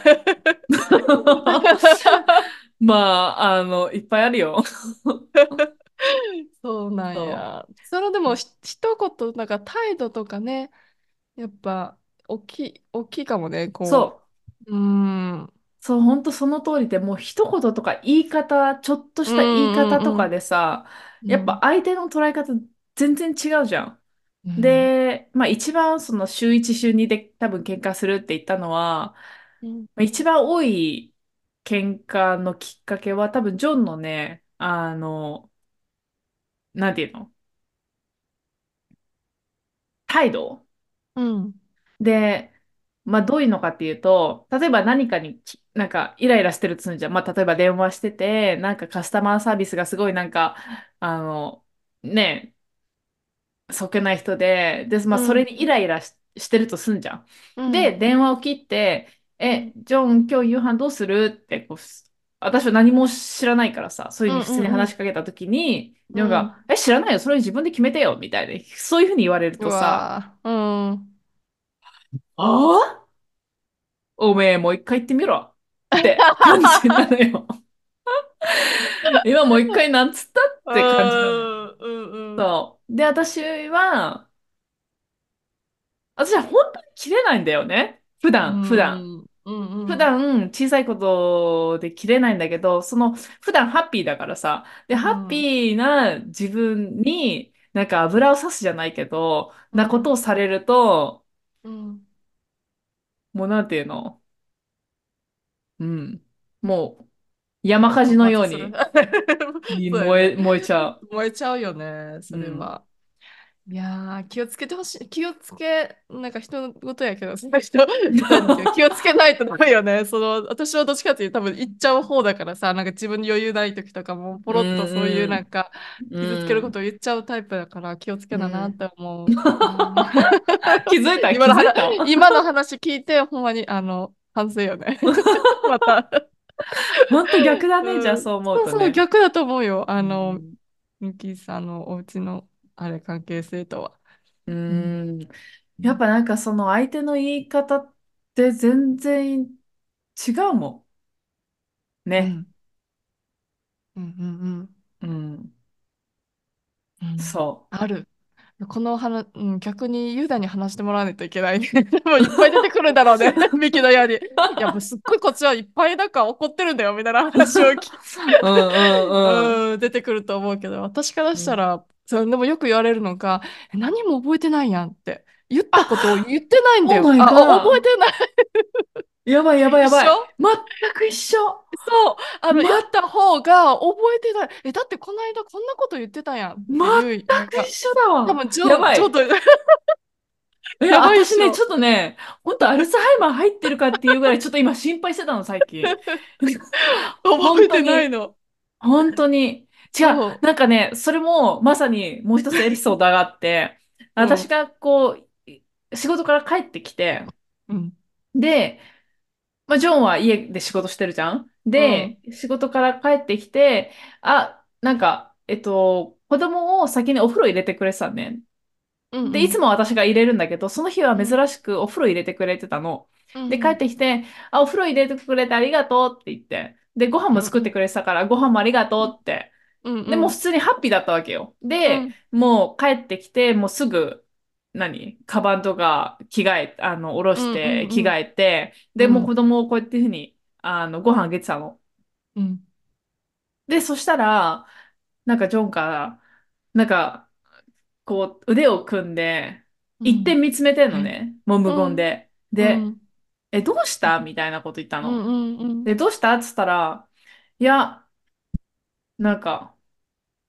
Speaker 2: まあ、あの、いっぱいあるよ。*laughs*
Speaker 1: そうなん
Speaker 2: そ
Speaker 1: や。そのでもひ一言、なんか態度とかね、やっぱ大きい、大きいかもね、
Speaker 2: う、そ
Speaker 1: こう。うーん。うん
Speaker 2: そう、本当その通りで、もう一言とか言い方、ちょっと
Speaker 1: う
Speaker 2: した言い方とか
Speaker 1: んうん。
Speaker 2: でさ、やっぱ
Speaker 1: うん。
Speaker 2: 相手の捉え方全然違うじゃん。
Speaker 1: うん。
Speaker 2: で、まあ一番その週1、週2で多分喧嘩するって言ったのは、
Speaker 1: うん。
Speaker 2: まあ一番多い喧嘩のきっかけは多分ジョンのね、あの、なんていうの？態度。
Speaker 1: うん。
Speaker 2: で、まあどういうのかっていうと、例えば何かにきなんかイライラしてるっつうんじゃん。まあ例えば電話してて、なんかカスタマーサービスがすごいなんか、あの、ね、そけない人で、で、まあそれ
Speaker 1: うん
Speaker 2: にイライラし、してるとすんじゃん。で、
Speaker 1: うん。
Speaker 2: 電話を切って、え、
Speaker 1: うん。
Speaker 2: ジョン、今日夕飯どうする？ってこう、私は何も知らないからさ、そういう
Speaker 1: うん
Speaker 2: ふうに普通に
Speaker 1: うん
Speaker 2: 話しかけたときに、ジョンが、
Speaker 1: うん
Speaker 2: え、知らないよ、それ自分で決めてよ、みたいな、そういうふうに言われる
Speaker 1: う
Speaker 2: とさ、
Speaker 1: わー。うん。
Speaker 2: ああおめえもう一回言ってみろ。って感じなのよ。*laughs* 今もう一回なんつった？っ
Speaker 1: う
Speaker 2: て感じなのよ。
Speaker 1: んうんうん。
Speaker 2: そう。で、私は、私は本当に切れないんだよね。普
Speaker 1: う
Speaker 2: 段、普段。
Speaker 1: んうんう
Speaker 2: 普
Speaker 1: ん
Speaker 2: 段小さいことで切れないんだけど、その普段ハッピーだからさ。で、ハッ
Speaker 1: うん
Speaker 2: ピーな自分になんか油をさすじゃないけど、なことを
Speaker 1: うん
Speaker 2: されると、
Speaker 1: うん
Speaker 2: もうなんていうの？うん。もう山火事のように *laughs* 燃え、燃えちゃう。
Speaker 1: 燃えちゃうよねそ
Speaker 2: うん。
Speaker 1: れはいやー、気をつけてほしい。気をつけ、なんか人のことやけど、その人、*laughs* 気をつけないとダメよね。その、私はどっちかっていうと多分行っちゃう方だからさ、なんか自分に余裕ない時とかも、ポ
Speaker 2: う
Speaker 1: ロッとそういうなん
Speaker 2: ん
Speaker 1: か、
Speaker 2: うん。
Speaker 1: 傷つけるこ
Speaker 2: うん。
Speaker 1: とを言っちゃうタイプだから気をつけななっ
Speaker 2: うん。
Speaker 1: て思う。うん *laughs*
Speaker 2: 気づいた？
Speaker 1: 今の話、
Speaker 2: 気づいた？
Speaker 1: 今の話聞いて、ほんまに、あの、反省よね。また。*laughs*
Speaker 2: ほんと逆だね。じゃあ
Speaker 1: うん、
Speaker 2: そう思う
Speaker 1: そうそう、
Speaker 2: とね。
Speaker 1: 逆だと思うよ。あ
Speaker 2: う
Speaker 1: の、
Speaker 2: ん。
Speaker 1: ミキさんのお家の、あれ、関係性とは。
Speaker 2: う
Speaker 1: うん。
Speaker 2: ん。やっぱなんかその相手の言い方って全然違うもん。ね。
Speaker 1: うん。うん。うん。
Speaker 2: うん。
Speaker 1: うん。
Speaker 2: そ
Speaker 1: ある。この話、うん、逆にユダに話してもらわないといけないね。*laughs* もういっぱい出てくるんだろうね。*laughs* *laughs* ミキのように。いや、もうすっごいこっちはいっぱいなんか怒ってるんだよ、みたいな話を聞
Speaker 2: う。うんうんうん。
Speaker 1: うん、出てくると思うけど、私から
Speaker 2: うん。
Speaker 1: したら、そう、でもよく言われるのが、え何も覚えてないやんって。言ったことを
Speaker 2: あ、
Speaker 1: 言ってないんだよ。
Speaker 2: マイ
Speaker 1: あ、お覚え。てない。
Speaker 2: やばいやばいやばい。全く一緒。
Speaker 1: そう。あの、言っ
Speaker 2: ま、
Speaker 1: た方が覚えてない。え、だってこの間こんなこと言ってたやんっ
Speaker 2: 全く一緒だわ。
Speaker 1: 多分ちょ、
Speaker 2: やばい。
Speaker 1: ちょっといっ
Speaker 2: 私ね、ち
Speaker 1: しょ。
Speaker 2: ょっとね、本当アルツハイマー入ってるかっていうぐらい、ちょっと今心配してたの、最近。*laughs*
Speaker 1: 覚えてないの。
Speaker 2: 本当に。違う。
Speaker 1: そ
Speaker 2: なんかね、それもまさにもう一つエピソードがあって。私がこう、仕事から帰ってきて、
Speaker 1: うん。
Speaker 2: で、まあ、ジョンは家で仕事してるじゃん？
Speaker 1: うん。
Speaker 2: で、仕事から帰ってきて、あ、なんか、えっと、子供を先にお風呂入れてくれてたんね。
Speaker 1: うん。う
Speaker 2: で、いつ
Speaker 1: ん。
Speaker 2: も私が入れるんだけど、その日は
Speaker 1: うん。
Speaker 2: 珍しくお風呂入れてくれてたの。で、帰っ
Speaker 1: うん。
Speaker 2: てきて、あ、お風呂入れてくれてありがとうって言って。で、ご飯
Speaker 1: うん。
Speaker 2: も作ってくれてたから、ご飯もありがとうって。
Speaker 1: うん。
Speaker 2: で、もう普
Speaker 1: うん。
Speaker 2: 通にハッピーだったわけよ。で、
Speaker 1: うん。
Speaker 2: もう帰ってきて、もうすぐ、何？カバンとか着替え、あの、下ろ
Speaker 1: うん。
Speaker 2: して着
Speaker 1: うん。
Speaker 2: 替えて、で、もう子
Speaker 1: うん。
Speaker 2: 供をこうやっていうふうに、あの、ご飯あげてたの。
Speaker 1: うん。
Speaker 2: で、そしたら、なんかジョンから、なんか、こう、腕を組んで、一点
Speaker 1: うん。
Speaker 2: 見つめてんの
Speaker 1: え
Speaker 2: ね。もう無
Speaker 1: うん。
Speaker 2: 言で。で、
Speaker 1: うん。
Speaker 2: え、どうした？みたいなこと言ったの。
Speaker 1: うん。うん。
Speaker 2: で、どうした？っつったら、いや、なんか、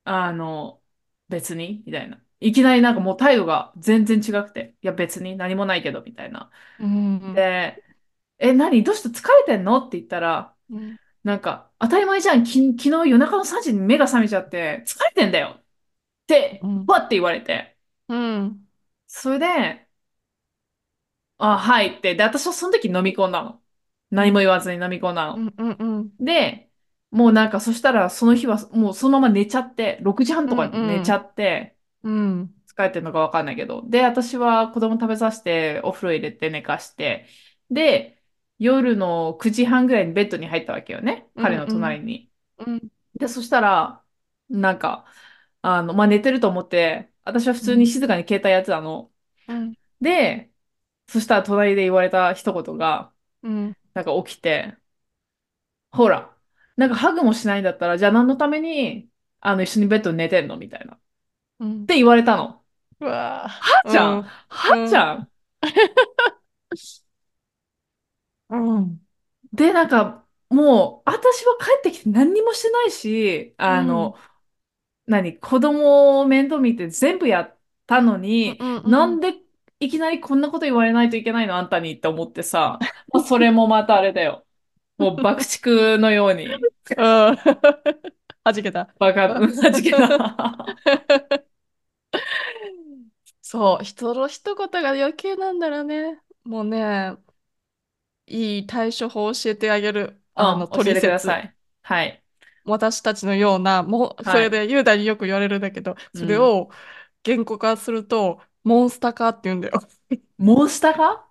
Speaker 2: あの、別に？みたいな。いきなりなんかもう態度が全然違くて、いや別に何もないけど、みたいな。
Speaker 1: うん。
Speaker 2: で、え、何？どうして疲れてんの？って言ったら、
Speaker 1: うん。
Speaker 2: なんか、当たり前じゃん。き、昨日夜中の3時に目が覚めちゃって、疲れてんだよって、
Speaker 1: うん。
Speaker 2: わって言われて。
Speaker 1: うん。
Speaker 2: それで、あ、はいって。で、私はその時飲み込んだの。何も言わずに飲み込んだの。
Speaker 1: うん。うん。うん。
Speaker 2: で、もうなんかそしたらその日はもうそのまま寝ちゃって、6時半とか
Speaker 1: うん。
Speaker 2: に寝ちゃって、
Speaker 1: うん。
Speaker 2: 疲れてるのかわかんないけど。で、私は子供食べさせて、お風呂入れて寝かして、で、夜の9時半ぐらいにベッドに入ったわけよね。
Speaker 1: うん。
Speaker 2: 彼の
Speaker 1: うん。
Speaker 2: 隣に。
Speaker 1: うん。
Speaker 2: で、そしたら、なんか、あの、まあ、寝てると思って、私は普通に静かに携帯やってたの。
Speaker 1: うん。
Speaker 2: で、そしたら隣で言われた一言が、
Speaker 1: うん。
Speaker 2: なんか起きて、ほら、なんかハグもしないんだったら、じゃあ何のために、あの、一緒にベッドに寝てんの？みたいな。っ
Speaker 1: うん。
Speaker 2: て言われたの。
Speaker 1: うわ
Speaker 2: は
Speaker 1: ぁ。
Speaker 2: じゃん
Speaker 1: うん。
Speaker 2: は
Speaker 1: うん。
Speaker 2: じゃん
Speaker 1: うん。
Speaker 2: で、なんか、もう、私は帰ってきて何にもしてないし、
Speaker 1: うん。
Speaker 2: あの、何、子供を面倒見て全部やったの
Speaker 1: うん。
Speaker 2: に、
Speaker 1: うん。
Speaker 2: なんでいきなりこんなこと言われないといけないのあんたにって思ってさ、*laughs* まあ、それもまたあれだよ。もう爆竹のように、*laughs*
Speaker 1: うん。*laughs* はじけた。
Speaker 2: 爆発、はじけた。
Speaker 1: そう、人の一言が余計なんだろうね。もうね、いい対処法を教えてあげる。あの、
Speaker 2: うん、教えてくださ。い。はい。
Speaker 1: 私たちのような、もう、そ
Speaker 2: はい。
Speaker 1: れで雄大によく言われるんだけど、
Speaker 2: うん。
Speaker 1: それを言語化すると、モンスター化って言うんだよ。*laughs*
Speaker 2: モンスターか？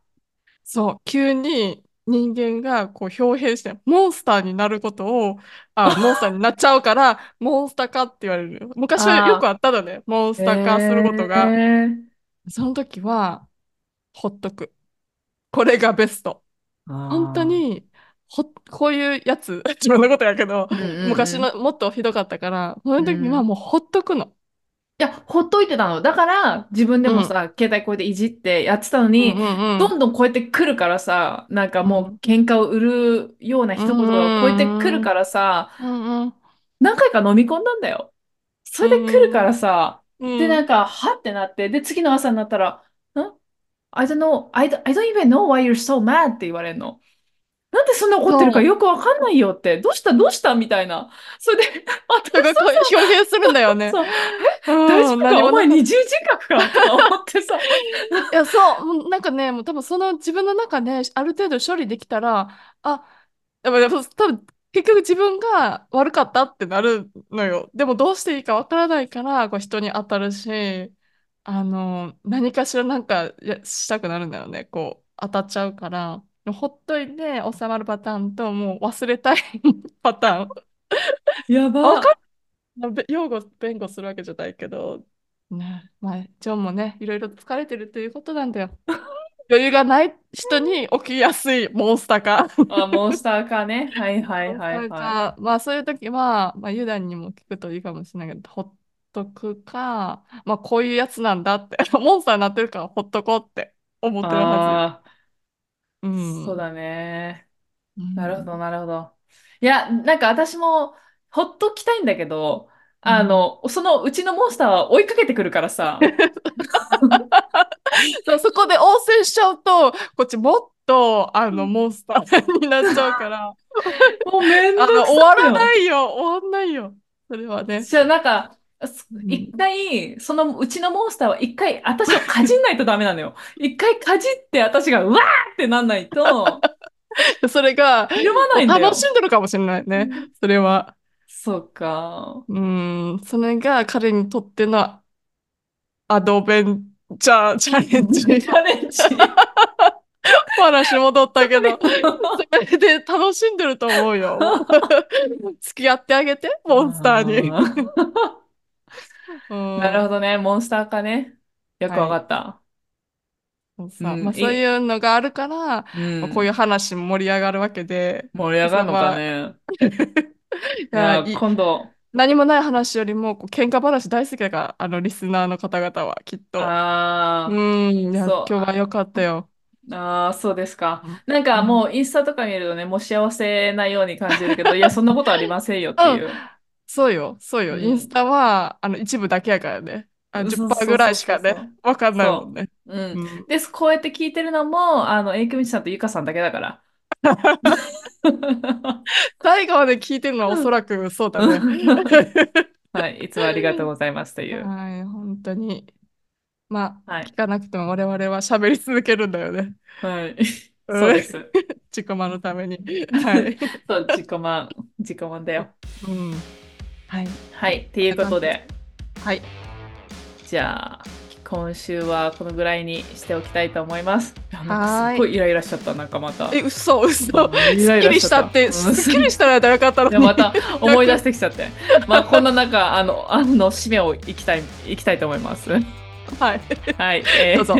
Speaker 1: そう、急に人間がこう表変して、モンスターになることを、あ、*laughs* モンスターになっちゃうから、モンスター化って言われるよ。昔はよく
Speaker 2: あ
Speaker 1: あったのね、*laughs* モンスター化することが。
Speaker 2: ええ
Speaker 1: その時は、ほっとく。これがベスト。本当に、ほ、こういうやつ、*laughs* 自分のことやけど、
Speaker 2: ー、うんうんうん。
Speaker 1: 昔のもっとひどかったから、その時は
Speaker 2: うん。
Speaker 1: もうほっとくの。
Speaker 2: いや、ほっといてたの。だから、自分で
Speaker 1: うん。
Speaker 2: もさ、携帯こうやっていじってやってたの
Speaker 1: うん
Speaker 2: に、
Speaker 1: うん
Speaker 2: どんどんこうやって来るからさ、なんか
Speaker 1: うん。う
Speaker 2: もう
Speaker 1: ん。
Speaker 2: 喧嘩を売るような
Speaker 1: う
Speaker 2: 一言がこうやって来る
Speaker 1: ん。
Speaker 2: からさ、
Speaker 1: うんうん。
Speaker 2: 何回か飲み込んだんだよ。そ
Speaker 1: う
Speaker 2: れで来るか
Speaker 1: ん。
Speaker 2: らさ、
Speaker 1: うん
Speaker 2: で、なんか、はってなって、で、次の朝になったら、ん？I don't know, I don't, I don't even know why you're so mad って言われるの。なんでそんな怒ってるかよくわかんないよって。どうしたどうした？みたいな。それで、*laughs* あ、
Speaker 1: だからこう表現するんだよね。
Speaker 2: そう、
Speaker 1: うん
Speaker 2: 大丈夫か？お前二重人格か？とか思ってさ。
Speaker 1: たいや、そう、なんかね、もう多分その自分の中である程度処理できたら、あ、多分結局自分が悪かったってなるのよ。でもどうしていいかわからないから、こう人に当たるし、あの、何かしらなんかやしたくなるんだよね。こう、当たっちゃうから。ほっといて収まるパターンと、もう忘れたいパターン。
Speaker 2: やば。
Speaker 1: わかべ擁護、弁護するわけじゃないけど、ね、まあ、ジョンもね、いろいろ疲れてるということなんだよ。余裕がない人に起きやすいモンスターか。
Speaker 2: あ、モンスターかね。*laughs* はいはいはいは
Speaker 1: かまあ、そういう時は、まあ、ユダにも聞くといいかもしれないけど、ほっとくか、まあ、こういうやつなんだって、*laughs* モンスターになってるからほっとこうって思
Speaker 2: い。
Speaker 1: ってるは
Speaker 2: あ
Speaker 1: ず。う
Speaker 2: あ、
Speaker 1: ん。
Speaker 2: そうだね。
Speaker 1: うん
Speaker 2: なるほど、なるほど。いや、なんか私もほっときたいんだけど、あの、そのうちのモンスターは追いかけてくるからさ。*laughs* *laughs*
Speaker 1: そうそこで応戦しちゃうと、こっちもっと、あの、モンスターになっちゃうから、*laughs*
Speaker 2: もうめんどくさい
Speaker 1: 終わら
Speaker 2: よ
Speaker 1: ないよ、終わんないよ。それはね。
Speaker 2: じゃあなんか、す
Speaker 1: うん
Speaker 2: 一回、そのうちのモンスターは一回私をかじんないとダメなのよ。一回かじって私がうわーってなんないと、*laughs*
Speaker 1: それが、
Speaker 2: ひるまないんだよ。
Speaker 1: 楽しんでるかもしれないね。それは。
Speaker 2: そうか。
Speaker 1: うん、それが彼にとってのアドベンチャーチャレンジ。
Speaker 2: チャレンジ。*laughs*
Speaker 1: 話戻ったけど、それで楽しんでると思うよ。*laughs* 付き合ってあげて、モンスターに。うん
Speaker 2: なるほどね。モンスターかね。よくわかった。
Speaker 1: そうさ
Speaker 2: うんいい
Speaker 1: まあそういうのがあるから、
Speaker 2: うん
Speaker 1: まあこういう話も盛り上がるわけで、
Speaker 2: 盛り上がるのかね。*laughs* 今度、
Speaker 1: 何もない話よりもこう喧嘩話大好きだから、あのリスナーの方々はきっと。
Speaker 2: あー
Speaker 1: うん、いや、
Speaker 2: そう
Speaker 1: 今日は良かったよ。
Speaker 2: あー、そうですか
Speaker 1: うん。
Speaker 2: なんかもうインスタとか見るとね、もう幸せなように感じるけど、*laughs* いや、そんなことありませんよっていう。
Speaker 1: そうよ、そうよ。
Speaker 2: うん
Speaker 1: インスタはあの一部だけやからね。あ
Speaker 2: そうそう
Speaker 1: 10%ぐらいしか
Speaker 2: そうそう
Speaker 1: ね、わかんないもんね。
Speaker 2: うん
Speaker 1: うん
Speaker 2: で、こうやって聞いてるのも、あの、エイクミチさんとゆかさんだけだから。
Speaker 1: 最後まで聞いてるのはおそらくそうだね。
Speaker 2: はい、いつもありがとうございますという。
Speaker 1: はい、本当に。まあ、
Speaker 2: はい
Speaker 1: 聞かなくても我々は喋り続けるんだよね。
Speaker 2: はい。
Speaker 1: うん
Speaker 2: そうです。
Speaker 1: 自己満のために。はい。
Speaker 2: そう、自己満、自己満だよ。
Speaker 1: うん。はい。
Speaker 2: はい、っていうことで、
Speaker 1: はい。
Speaker 2: じゃあ、今週はこのぐらいにしておきたいと思います。すっごいイライラしちゃった、なんかまた。
Speaker 1: え、嘘、嘘。
Speaker 2: イライ
Speaker 1: っきり
Speaker 2: ラしちゃった
Speaker 1: したって、
Speaker 2: うん
Speaker 1: すっきりしたらよかったのに。
Speaker 2: また思い出してきちゃって。まあ、こんな中、あの、あの、締めをいきたい、いきたいと思います。
Speaker 1: はい。
Speaker 2: はい。え *laughs* ー
Speaker 1: どうぞ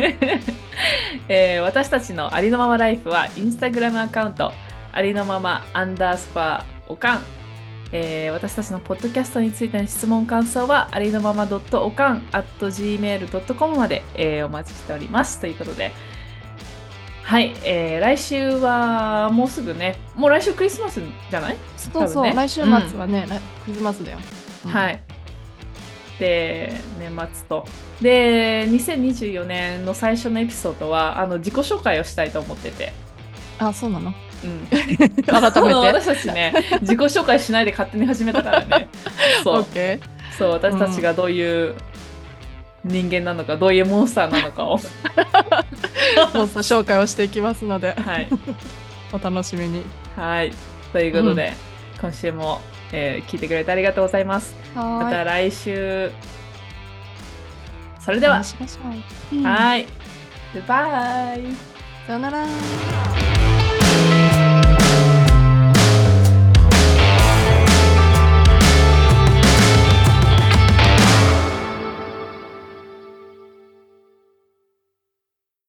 Speaker 2: えー私たちのありのままライフは、インスタグラムアカウント、ありのままアンダースパーおかん。えー私たちのポッドキャストについての質問、感想は、ありのままおかん at gmail.com まで、えーお待ちしております。ということで、はい、えー来週はもうすぐね、もう来週クリスマスじゃない？
Speaker 1: そうそう、
Speaker 2: ね
Speaker 1: 来週末はね、来クリスマスだよ。うん
Speaker 2: はい。で、年末と。で、2024年の最初のエピソードは、あの、自己紹介をしたいと思ってて。
Speaker 1: あ、そうなの？
Speaker 2: うん。
Speaker 1: 改めて。*laughs*
Speaker 2: 私たちね、自己紹介しないで勝手に始めたからね。*laughs* そう。そう、私たちがどういう人間なのか、どういうモンスターなのかを。
Speaker 1: ー。*laughs* もう紹介をしていきますので、
Speaker 2: はい。
Speaker 1: お楽しみに。
Speaker 2: はい。ということで、今週も、えー聞いてくれてありがとうございます。ま
Speaker 1: は
Speaker 2: た来週。それ
Speaker 1: い。
Speaker 2: では
Speaker 1: う。うん
Speaker 2: はい。バイ。
Speaker 1: さよなら。